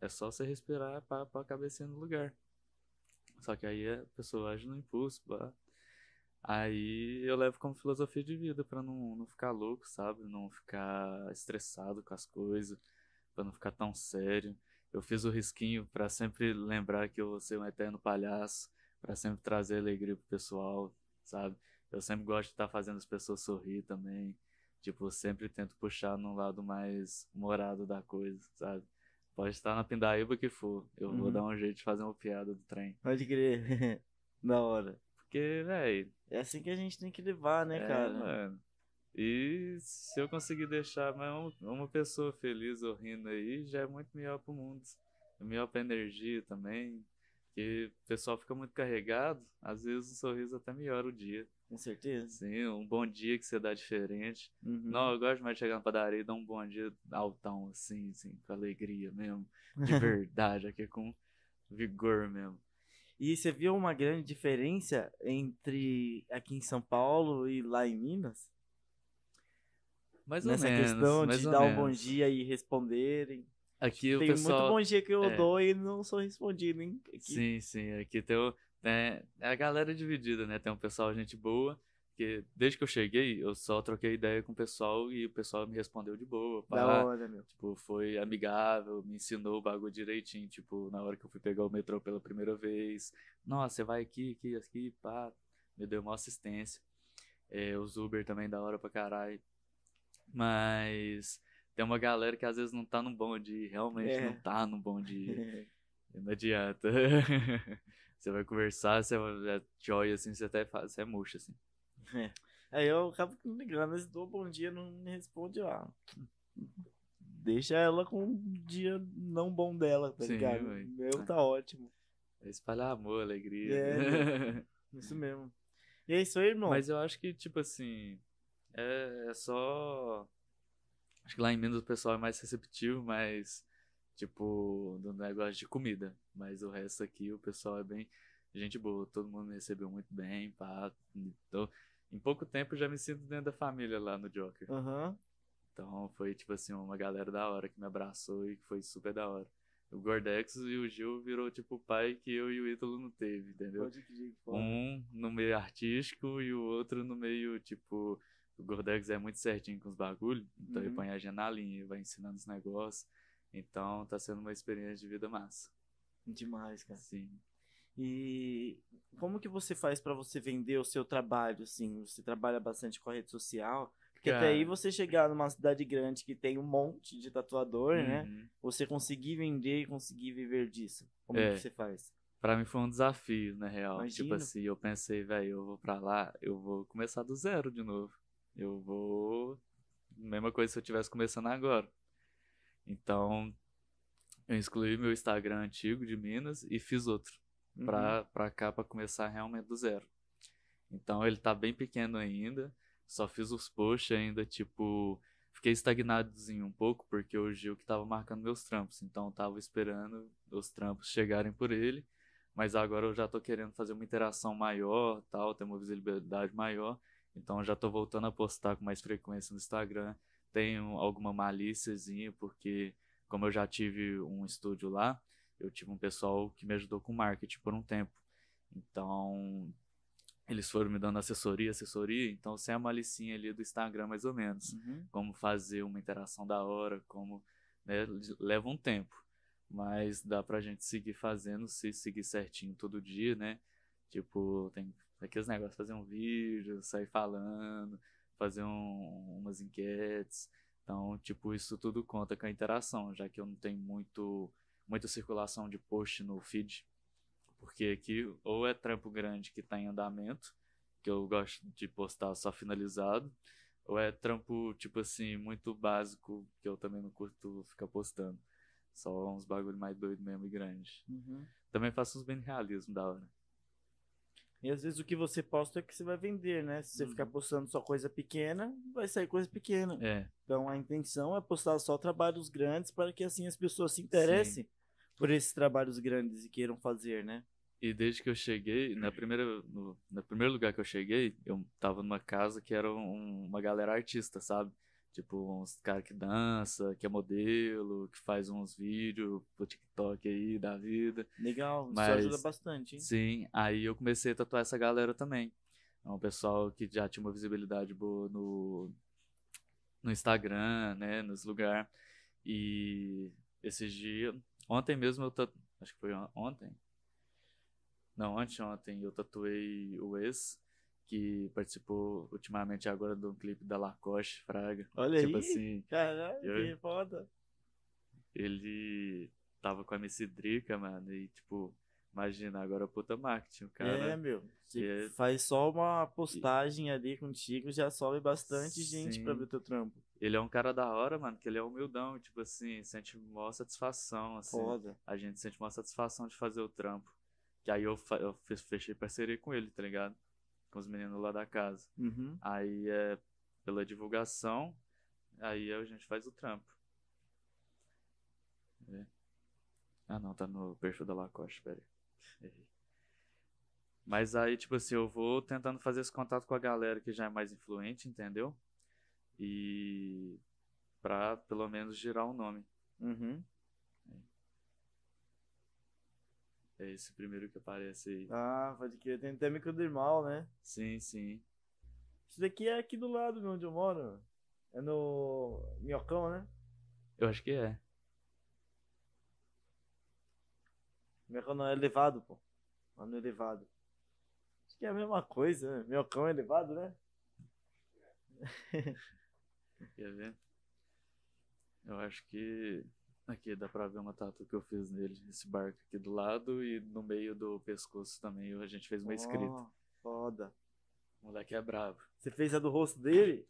É só você respirar pra, pra a cabecinha no lugar. Só que aí a pessoa age no impulso, pá. Aí eu levo como filosofia de vida pra não, não ficar louco, sabe? Não ficar estressado com as coisas, pra não ficar tão sério. Eu fiz o risquinho pra sempre lembrar que eu vou ser um eterno palhaço, pra sempre trazer alegria pro pessoal, sabe? Eu sempre gosto de estar fazendo as pessoas sorrir também. Tipo, sempre tento puxar num lado mais humorado da coisa, sabe? Pode estar na pindaíba que for. Eu vou Uhum. dar um jeito de fazer uma piada do trem. pode crer. da hora. Porque, véi, É assim que a gente tem que levar, né, é, cara? mano. E se eu conseguir deixar mais uma, uma pessoa feliz ou rindo aí, já é muito melhor pro mundo. É melhor pra energia também. Porque o pessoal fica muito carregado, às vezes um sorriso até melhora o dia. Com certeza. Sim, um bom dia que você dá diferente. Uhum. Não, eu gosto mais de chegar na padaria e dar um bom dia altão, assim, assim, com alegria mesmo. De verdade, aqui com vigor mesmo. E você viu uma grande diferença entre aqui em São Paulo e lá em Minas? Mais ou Nessa menos. questão mais de dar um menos. bom dia e responderem. Aqui o Tem pessoal... muito bom dia que eu é. dou e não sou respondido, hein? Aqui. Sim, sim. Aqui tem o, né, é a galera dividida, né? Tem um pessoal, gente boa, que desde que eu cheguei, eu só troquei ideia com o pessoal e o pessoal me respondeu de boa. Da pá. hora, meu. Tipo, foi amigável, me ensinou o bagulho direitinho. Tipo, na hora que eu fui pegar o metrô pela primeira vez. Nossa, você vai aqui, aqui, aqui, pá. Me deu uma assistência. É, os Uber também da hora pra caralho. Mas tem uma galera que às vezes não tá no bom dia, realmente É. não tá no bom dia. Não adianta. você vai conversar, você vai- é joy, assim, você até faz, você é murcho, assim. Aí eu acabo ligando, mas dou bom dia não me responde lá. Deixa ela com um dia não bom dela, tá Sim, ligado? ué. Meu tá ótimo. É espalhar amor, alegria. É, Isso mesmo. E é isso aí, irmão. Mas eu acho que, tipo assim, é, é só. Acho que lá em Minas o pessoal é mais receptivo, mas, tipo, do negócio de comida. Mas o resto aqui o pessoal é bem gente boa, todo mundo me recebeu muito bem, pá. Então, em pouco tempo já me sinto dentro da família lá no Joker. Aham. Então foi, tipo assim, uma galera da hora que me abraçou e que foi super da hora. O Gordex e o Gil virou, tipo, o pai que eu e o Ítalo não teve, entendeu? Pode que. Um no meio artístico e o outro no meio, tipo, o Gordex é muito certinho com os bagulhos, então ele Uhum. põe a gente na linha, vai ensinando os negócios. Então tá sendo uma experiência de vida massa. Demais, cara. Sim. E como que você faz pra você vender o seu trabalho, assim? Você trabalha bastante com a rede social? Porque até aí você chegar numa cidade grande que tem um monte de tatuador, né? Uhum. Você conseguir vender e conseguir viver disso. Como É. que você faz? Pra mim foi um desafio, na real. Tipo Imagino. assim, eu pensei, velho, eu vou pra lá, eu vou começar do zero de novo. Eu vou. Mesma coisa se eu tivesse começando agora. Então, eu excluí meu Instagram antigo de Minas e fiz outro. Uhum. cá pra começar realmente do zero. Então ele tá bem pequeno ainda, só fiz os posts ainda, tipo, fiquei estagnadozinho um pouco, porque o Gil que tava marcando meus trampos, então eu tava esperando os trampos chegarem por ele, mas agora eu já tô querendo fazer uma interação maior, tal, ter uma visibilidade maior, então já tô voltando a postar com mais frequência no Instagram, tenho alguma malíciazinha, porque como eu já tive um estúdio lá, eu tive um pessoal que me ajudou com marketing por um tempo. Então, eles foram me dando assessoria, assessoria, então sem a malicinha ali do Instagram mais ou menos. Uhum. Como fazer uma interação da hora, como, né, leva um tempo. Mas dá pra gente seguir fazendo, se seguir certinho todo dia, né? Tipo, tem aqueles negócios, fazer um vídeo, sair falando, fazer um- umas enquetes. Então, tipo, isso tudo conta com a interação, já que eu não tenho muito muita circulação de post no feed, porque aqui ou é trampo grande que tá em andamento, que eu gosto de postar só finalizado, ou é trampo, tipo assim, muito básico, que eu também não curto ficar postando. Só uns bagulho mais doido mesmo e grande. Uhum. Também faço uns bem realismo da hora. E às vezes o que você posta é que você vai vender, né? Se você ficar Uhum. postando só coisa pequena, vai sair coisa pequena. É, Então a intenção é postar só trabalhos grandes para que assim as pessoas se interessem por esses trabalhos grandes e queiram fazer, né? E desde que eu cheguei, na primeira, no, no primeiro lugar que eu cheguei, eu tava numa casa que era um- uma galera artista, sabe? Tipo, uns caras que dança, que é modelo, que faz uns vídeos pro TikTok aí da vida. Legal, isso Mas- ajuda bastante, hein? Sim, aí eu comecei a tatuar essa galera também. É um pessoal que já tinha uma visibilidade boa no, no Instagram, né, nos lugares. E esses dias, ontem mesmo eu tatu... acho que foi on- ontem. Não, anteontem eu tatuei o ex, que participou ultimamente agora do clipe da Lacoste, Fraga. Olha tipo aí. assim, Caralho, eu- que foda. ele tava com a MC Drica, mano, e tipo, imagina, agora puta marketing, o É, cara. meu. Você é- faz só uma postagem ali contigo, já sobe bastante gente pra Sim. ver teu trampo. Ele é um cara da hora, mano, que ele é humildão, tipo assim, sente maior satisfação, assim. Foda. A gente sente uma satisfação de fazer o trampo. Que aí eu, eu fe- fechei parceria com ele, tá ligado? Com os meninos lá da casa. Uhum. Aí é pela divulgação, aí a gente faz o trampo. É. Ah não, tá no perfil da Lacoste, peraí. Errei. Mas aí, tipo assim, eu vou tentando fazer esse contato com a galera que já é mais influente, entendeu? E pra pelo menos girar o nome. Uhum. É esse primeiro que aparece aí. Ah, pode crer. Tem até micro do irmão, né? Sim, sim. Isso daqui é aqui do lado de onde eu moro. É no Minhocão, né? Eu acho que é. Minhocão não é elevado, pô. Lá no elevado. Acho que é a mesma coisa, né? Minhocão é elevado, né? Quer ver? Eu acho que aqui dá pra ver uma tatu que eu fiz nele, esse barco aqui do lado e no meio do pescoço também a gente fez uma escrita. Ó, foda. O moleque é brabo. Você fez a do rosto dele?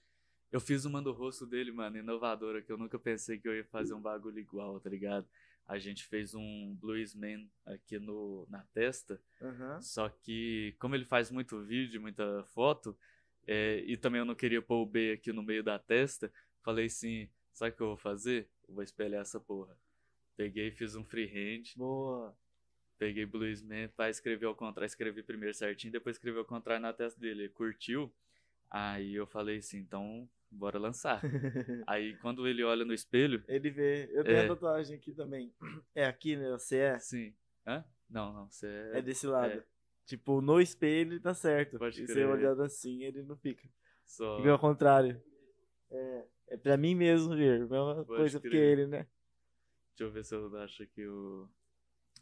Eu fiz uma do rosto dele, mano, inovadora, que eu nunca pensei que eu ia fazer um bagulho igual, tá ligado? A gente fez um Bluesman aqui no, na testa, Aham. só que como ele faz muito vídeo, muita foto, é, e também eu não queria pôr o B aqui no meio da testa, falei assim, sabe o que eu vou fazer? Eu vou espelhar essa porra. Peguei e fiz um freehand, Boa. peguei Bluesman pra escrever ao contrário, escrevi primeiro certinho, depois escrevi ao contrário na testa dele. Ele curtiu, aí eu falei assim, então bora lançar. Aí quando ele olha no espelho, Ele vê. Eu tenho É. a tatuagem aqui também. É aqui, né? Você é? sim. Hã? Não, não, você é. É desse lado. é. Tipo, no espelho ele tá certo. Pode e você olhando assim, ele não fica. só. Fica ao contrário. É, é pra mim mesmo ver. Mesma Pode coisa que crer. ele, né? Deixa eu ver se eu acho que o,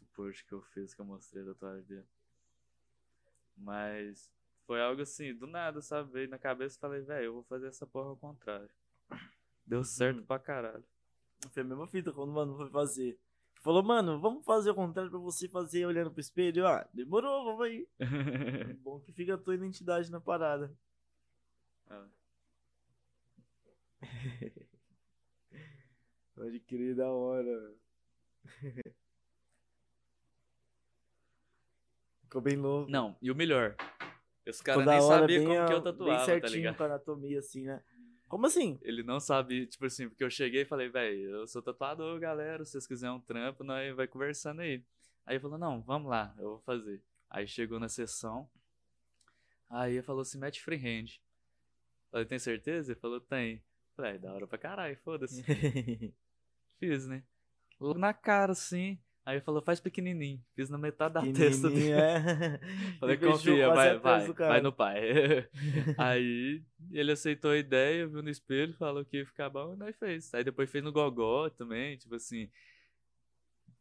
o post que eu fiz, que eu mostrei da tatuagem dele. Mas foi algo assim, do nada, sabe? Veio na cabeça e falei, velho, eu vou fazer essa porra ao contrário. Deu certo Uhum. pra caralho. Foi a mesma fita quando o mano foi fazer. Falou, mano, vamos fazer o contrário pra você fazer olhando pro espelho. Ah, demorou, vamos aí. Bom que fica a tua identidade na parada. Ah, Pode crer, da hora. Ficou bem louco. Não, e o melhor. Os caras nem sabiam como que ó, eu tatuava, bem tá certinho ligado? com a anatomia, assim, né? Como assim? Ele não sabe, tipo assim, porque eu cheguei e falei, velho, eu sou tatuador, galera, se vocês quiserem um trampo, nós vai conversando aí. Aí ele falou, não, vamos lá, eu vou fazer. Aí chegou na sessão, aí ele falou assim, mete freehand. Falei, tem certeza? Ele falou, tem. Falei, "Ah, da hora pra caralho, foda-se. Fiz, né? Logo na cara, assim. Aí ele falou, faz pequenininho. Fiz na metade da testa dele. É. Falei, confia, vai, vai, vai no pai. aí ele aceitou a ideia, viu no espelho, falou que ia ficar bom e nós fez. Aí depois fez no gogó também, tipo assim.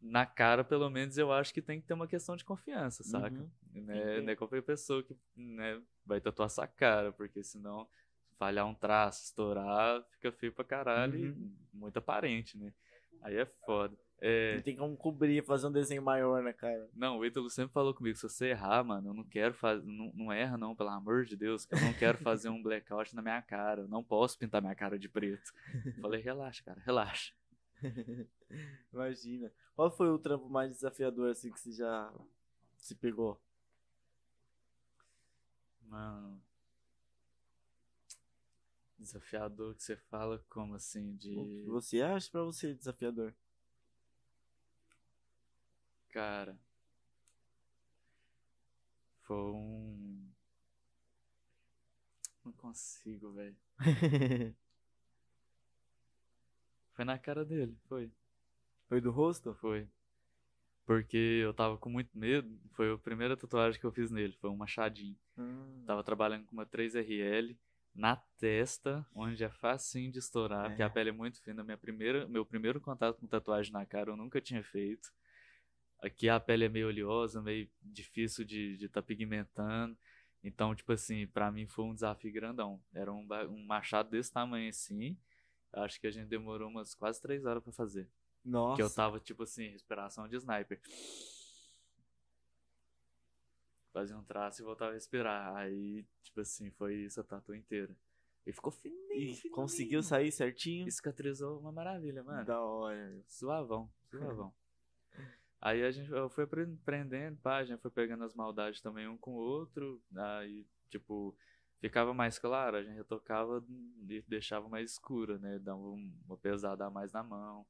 Na cara, pelo menos, eu acho que tem que ter uma questão de confiança, saca? Uhum. Né? Não é qualquer pessoa que né, vai tatuar essa cara, porque senão falhar um traço, estourar, fica feio pra caralho Uhum. e muito aparente, né? Aí é foda. É, Não tem como cobrir, fazer um desenho maior, né, cara? não, o Ítalo sempre falou comigo, se você errar, mano, eu não quero fazer, não, não erra não, pelo amor de Deus, que eu não quero fazer um blackout na minha cara, eu não posso pintar minha cara de preto. Falei, relaxa, cara, relaxa. Imagina. Qual foi o trampo mais desafiador, assim, que você já se pegou? Mano, desafiador que você fala como assim, O que de, você acha pra você desafiador? Cara, foi um... Não consigo, velho. Foi na cara dele, foi. foi do rosto? Foi. Porque eu tava com muito medo. Foi a primeira tatuagem que eu fiz nele. Foi um machadinho. Hum. Tava trabalhando com uma 3RL na testa, onde é facinho de estourar, porque a É. pele é muito fina. Minha primeira, meu primeiro contato com tatuagem na cara eu nunca tinha feito. Aqui a pele é meio oleosa, meio difícil de estar de tá pigmentando. Então, tipo assim, pra mim foi um desafio grandão. Era um, um machado desse tamanho assim. Acho que a gente demorou umas quase três horas pra fazer. Nossa. Que eu tava, tipo assim, respiração de sniper. Fazia um traço e voltava a respirar. Aí, tipo assim, foi isso a tatu inteira. E ficou fininho, E fininho. conseguiu sair certinho? Cicatrizou uma maravilha, mano. Da hora. Suavão, suavão. Aí a gente eu fui apre- aprendendo, pá, a gente foi pegando as maldades também um com o outro. Aí, tipo, ficava mais claro, a gente retocava e deixava mais escura, né? Dava um- uma pesada a mais na mão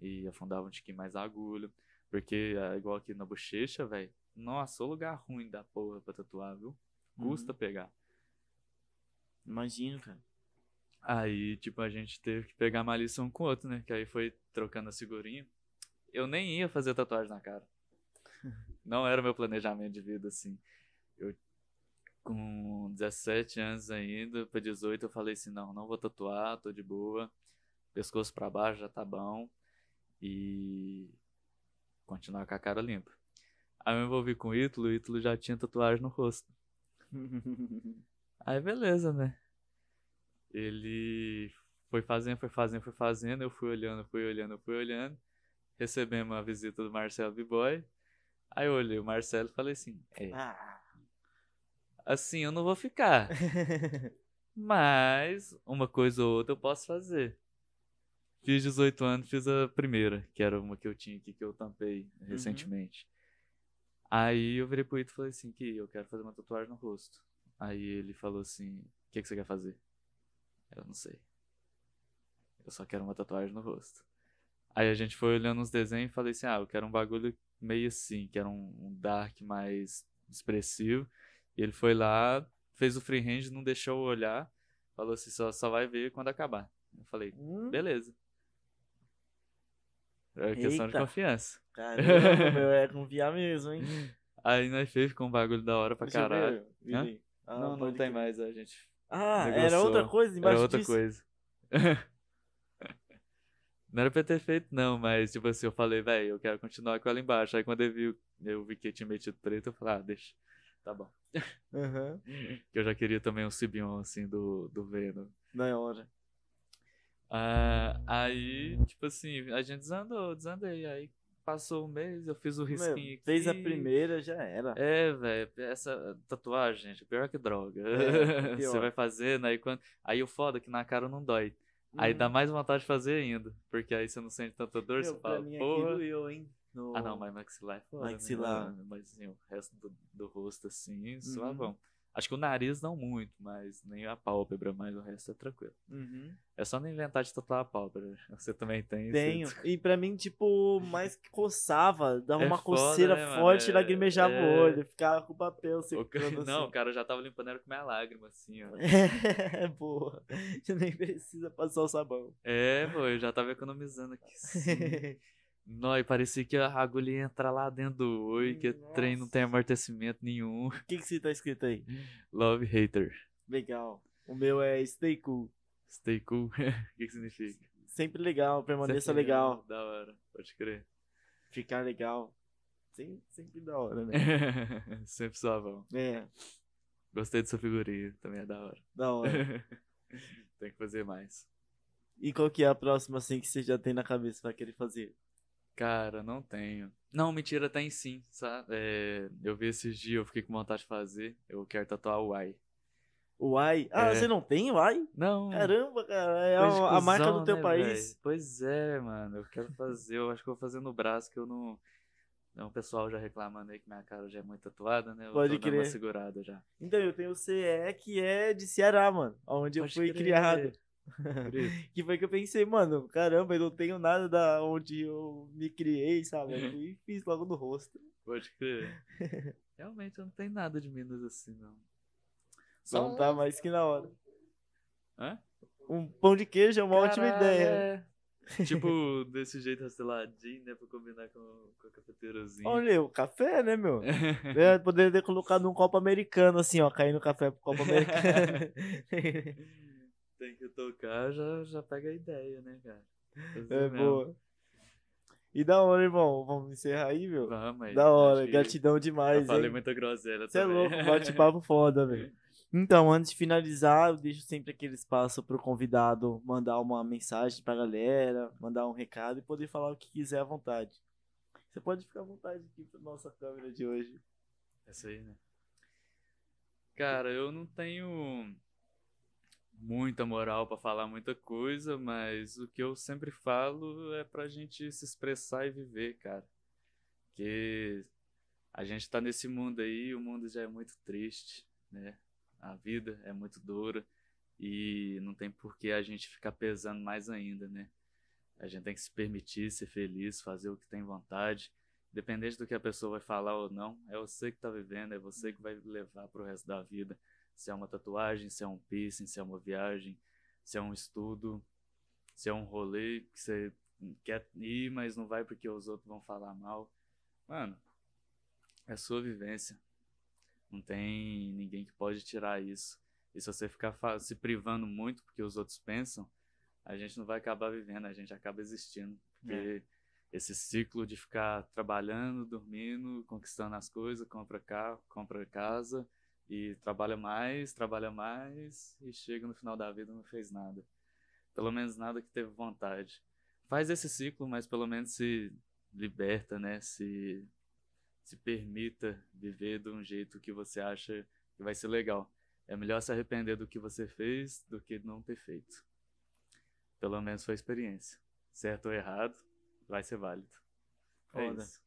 e afundava um tiquinho mais a agulha. Porque, é, igual aqui na bochecha, velho, nossa, o lugar ruim da porra pra tatuar, viu? Custa pegar. Imagino, cara. Aí, tipo, a gente teve que pegar malícia um com o outro, né? Que aí foi trocando a figurinha. Eu nem ia fazer tatuagem na cara. Não era meu planejamento de vida, assim. Eu, com 17 anos ainda, pra 18, eu falei assim, não, não vou tatuar, tô de boa. Pescoço pra baixo já tá bom. E continuar com a cara limpa. Aí eu me envolvi com o Ítalo, o Ítalo já tinha tatuagem no rosto. Aí beleza, né? Ele foi fazendo, foi fazendo, foi fazendo, eu fui olhando, fui olhando, fui olhando. Recebemos a visita do Marcelo B-Boy. Aí eu olhei o Marcelo e falei assim, é, ah. assim eu não vou ficar, mas uma coisa ou outra eu posso fazer. Fiz 18 anos, fiz a primeira, que era uma que eu tinha aqui, que eu tampei recentemente. Aí eu virei pro Ito e falei assim, que eu quero fazer uma tatuagem no rosto. Aí ele falou assim, o que, que você quer fazer? Eu não sei. Eu só quero uma tatuagem no rosto. Aí a gente foi olhando os desenhos e falei assim, ah, eu quero um bagulho meio assim, que era um, um dark mais expressivo. E ele foi lá, fez o freehand, não deixou eu olhar. Falou assim, só, só vai ver quando acabar. Eu falei, Hum, beleza. É questão de Eita. confiança. Caramba, meu, é confiar mesmo, hein? Aí nós fez com um bagulho da hora pra Deixa caralho. Ah, não, não tem crer. mais, a gente Ah, era outra coisa embaixo Era outra disso? coisa. não era pra eu ter feito, não, mas tipo assim, eu falei, velho, eu quero continuar com ela embaixo. Aí quando eu vi, eu vi que tinha metido preto, eu falei, ah, deixa. Tá bom. Aham, Que eu já queria também um Sibion, assim, do, do Venom. na hora. Ah, aí, tipo assim, a gente desandou, desandei. Aí passou um mês, eu fiz o Meu, risquinho aqui. fez a primeira, já era. É, velho, essa tatuagem, gente, pior que droga. É, Você pior. vai fazendo, aí quando. Aí o foda é que na cara não dói. Aí Uhum. dá mais vontade de fazer ainda. Porque aí você não sente tanta dor, Meu, você pra fala, mim aqui porra. doeu, hein? No- Ah, não, mas maxilar é né? Maxilar. Mas assim, o resto do, do rosto, assim, Uhum. suavão. Acho que o nariz não muito, mas nem a pálpebra, mas o resto é tranquilo. Uhum. É só não inventar de tatuar a pálpebra. Você também tem. você- Tenho. E pra mim, tipo, mais que coçava, dava É uma foda, coceira né, forte e É- lagrimejava o é- olho. Ficava com o papel O secando cara- assim. Não, o cara já tava limpando era com minha lágrima, assim, ó. É, boa. Você nem precisa passar o sabão. É, pô, eu já tava economizando aqui. Não, e parecia que a agulha ia entrar lá dentro do oi, que o trem não tem amortecimento nenhum. O que que você tá escrito aí? Love hater. Legal. O meu é stay cool. Stay cool. O que, que significa? Sempre legal, permaneça Sempre legal. Da hora, pode crer. Ficar legal. Sempre, sempre da hora, né? Sempre suavão. É, Gostei dessa figurinha, também é da hora. da hora. tem que fazer mais. E qual que é a próxima, assim, que você já tem na cabeça pra querer fazer? Cara, não tenho. Não, mentira, tem sim, sabe? É, eu vi esses dias, eu fiquei com vontade de fazer. Eu quero tatuar o. O Y? Ah, É. você não tem o Y? Não, Caramba, cara, é coisa a, marca do teu né, país. véi? Pois é, mano. Eu quero fazer. Eu acho que eu vou fazer no braço, que eu não. Não, o pessoal já reclamando aí que minha cara já é muito tatuada, né? Eu Pode dando uma crer. segurada já. Então, eu tenho o CE, que é de Ceará, mano. Onde eu Pode fui crer. criado. Que foi que eu pensei, mano, caramba, eu não tenho nada da onde eu me criei, sabe? Eu fui e fiz logo no rosto. Pode crer. Realmente eu não tenho nada de Minas assim, não. Não tá mais que na hora. Hã? Um pão de queijo é uma ótima Caralho, ideia. é. Tipo, desse jeito rasteladinho, né? Pra combinar com, com a cafeteirazinha. Olha, o café, né, meu? Eu poderia ter colocado num copo americano, assim, ó, cair no café pro copo americano. Tem que tocar, já, já pega a ideia, né, cara? Fazer é mesmo. boa. E da hora, irmão. Vamos encerrar aí, meu? Vamos aí. Da hora, gratidão Eu demais, falei hein? muita groselha Você é louco, bate-papo foda, velho. Então, antes de finalizar, eu deixo sempre aquele espaço pro convidado mandar uma mensagem pra galera, mandar um recado e poder falar o que quiser à vontade. Você pode ficar à vontade aqui pra nossa câmera de hoje. Essa aí, né? Cara, eu não tenho muita moral pra falar muita coisa, mas o que eu sempre falo é pra gente se expressar e viver, cara. Porque a gente tá nesse mundo aí, o mundo já é muito triste, né? A vida é muito dura e não tem por que a gente ficar pesando mais ainda, né? A gente tem que se permitir ser feliz, fazer o que tem vontade. Independente do que a pessoa vai falar ou não, é você que tá vivendo, é você que vai levar pro resto da vida. Se é uma tatuagem, se é um piercing, se é uma viagem, se é um estudo, se é um rolê que você quer ir, mas não vai porque os outros vão falar mal. Mano, é sua vivência. Não tem ninguém que pode tirar isso. E se você ficar se privando muito porque os outros pensam, a gente não vai acabar vivendo, a gente acaba existindo. Porque esse ciclo de ficar trabalhando, dormindo, conquistando as coisas, compra carro, compra casa e trabalha mais, trabalha mais e chega no final da vida não fez nada. Pelo menos nada que teve vontade. Faz esse ciclo, mas pelo menos se liberta, né? Se se permita viver de um jeito que você acha que vai ser legal. É melhor se arrepender do que você fez do que não ter feito. Pelo menos foi experiência. Certo ou errado, vai ser válido. É Foda. isso.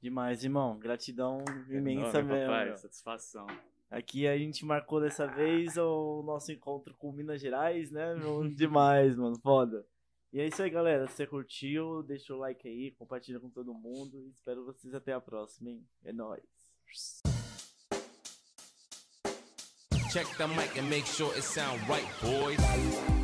Demais, irmão. Gratidão imensa Enorme, mesmo. papai. Satisfação. Aqui a gente marcou dessa vez o nosso encontro com Minas Gerais, né? Demais, mano. Foda. E é isso aí, galera. Se você curtiu, deixa o like aí, compartilha com todo mundo. Espero vocês até a próxima, hein? É nóis. Check the mic and make sure it sound right, boys.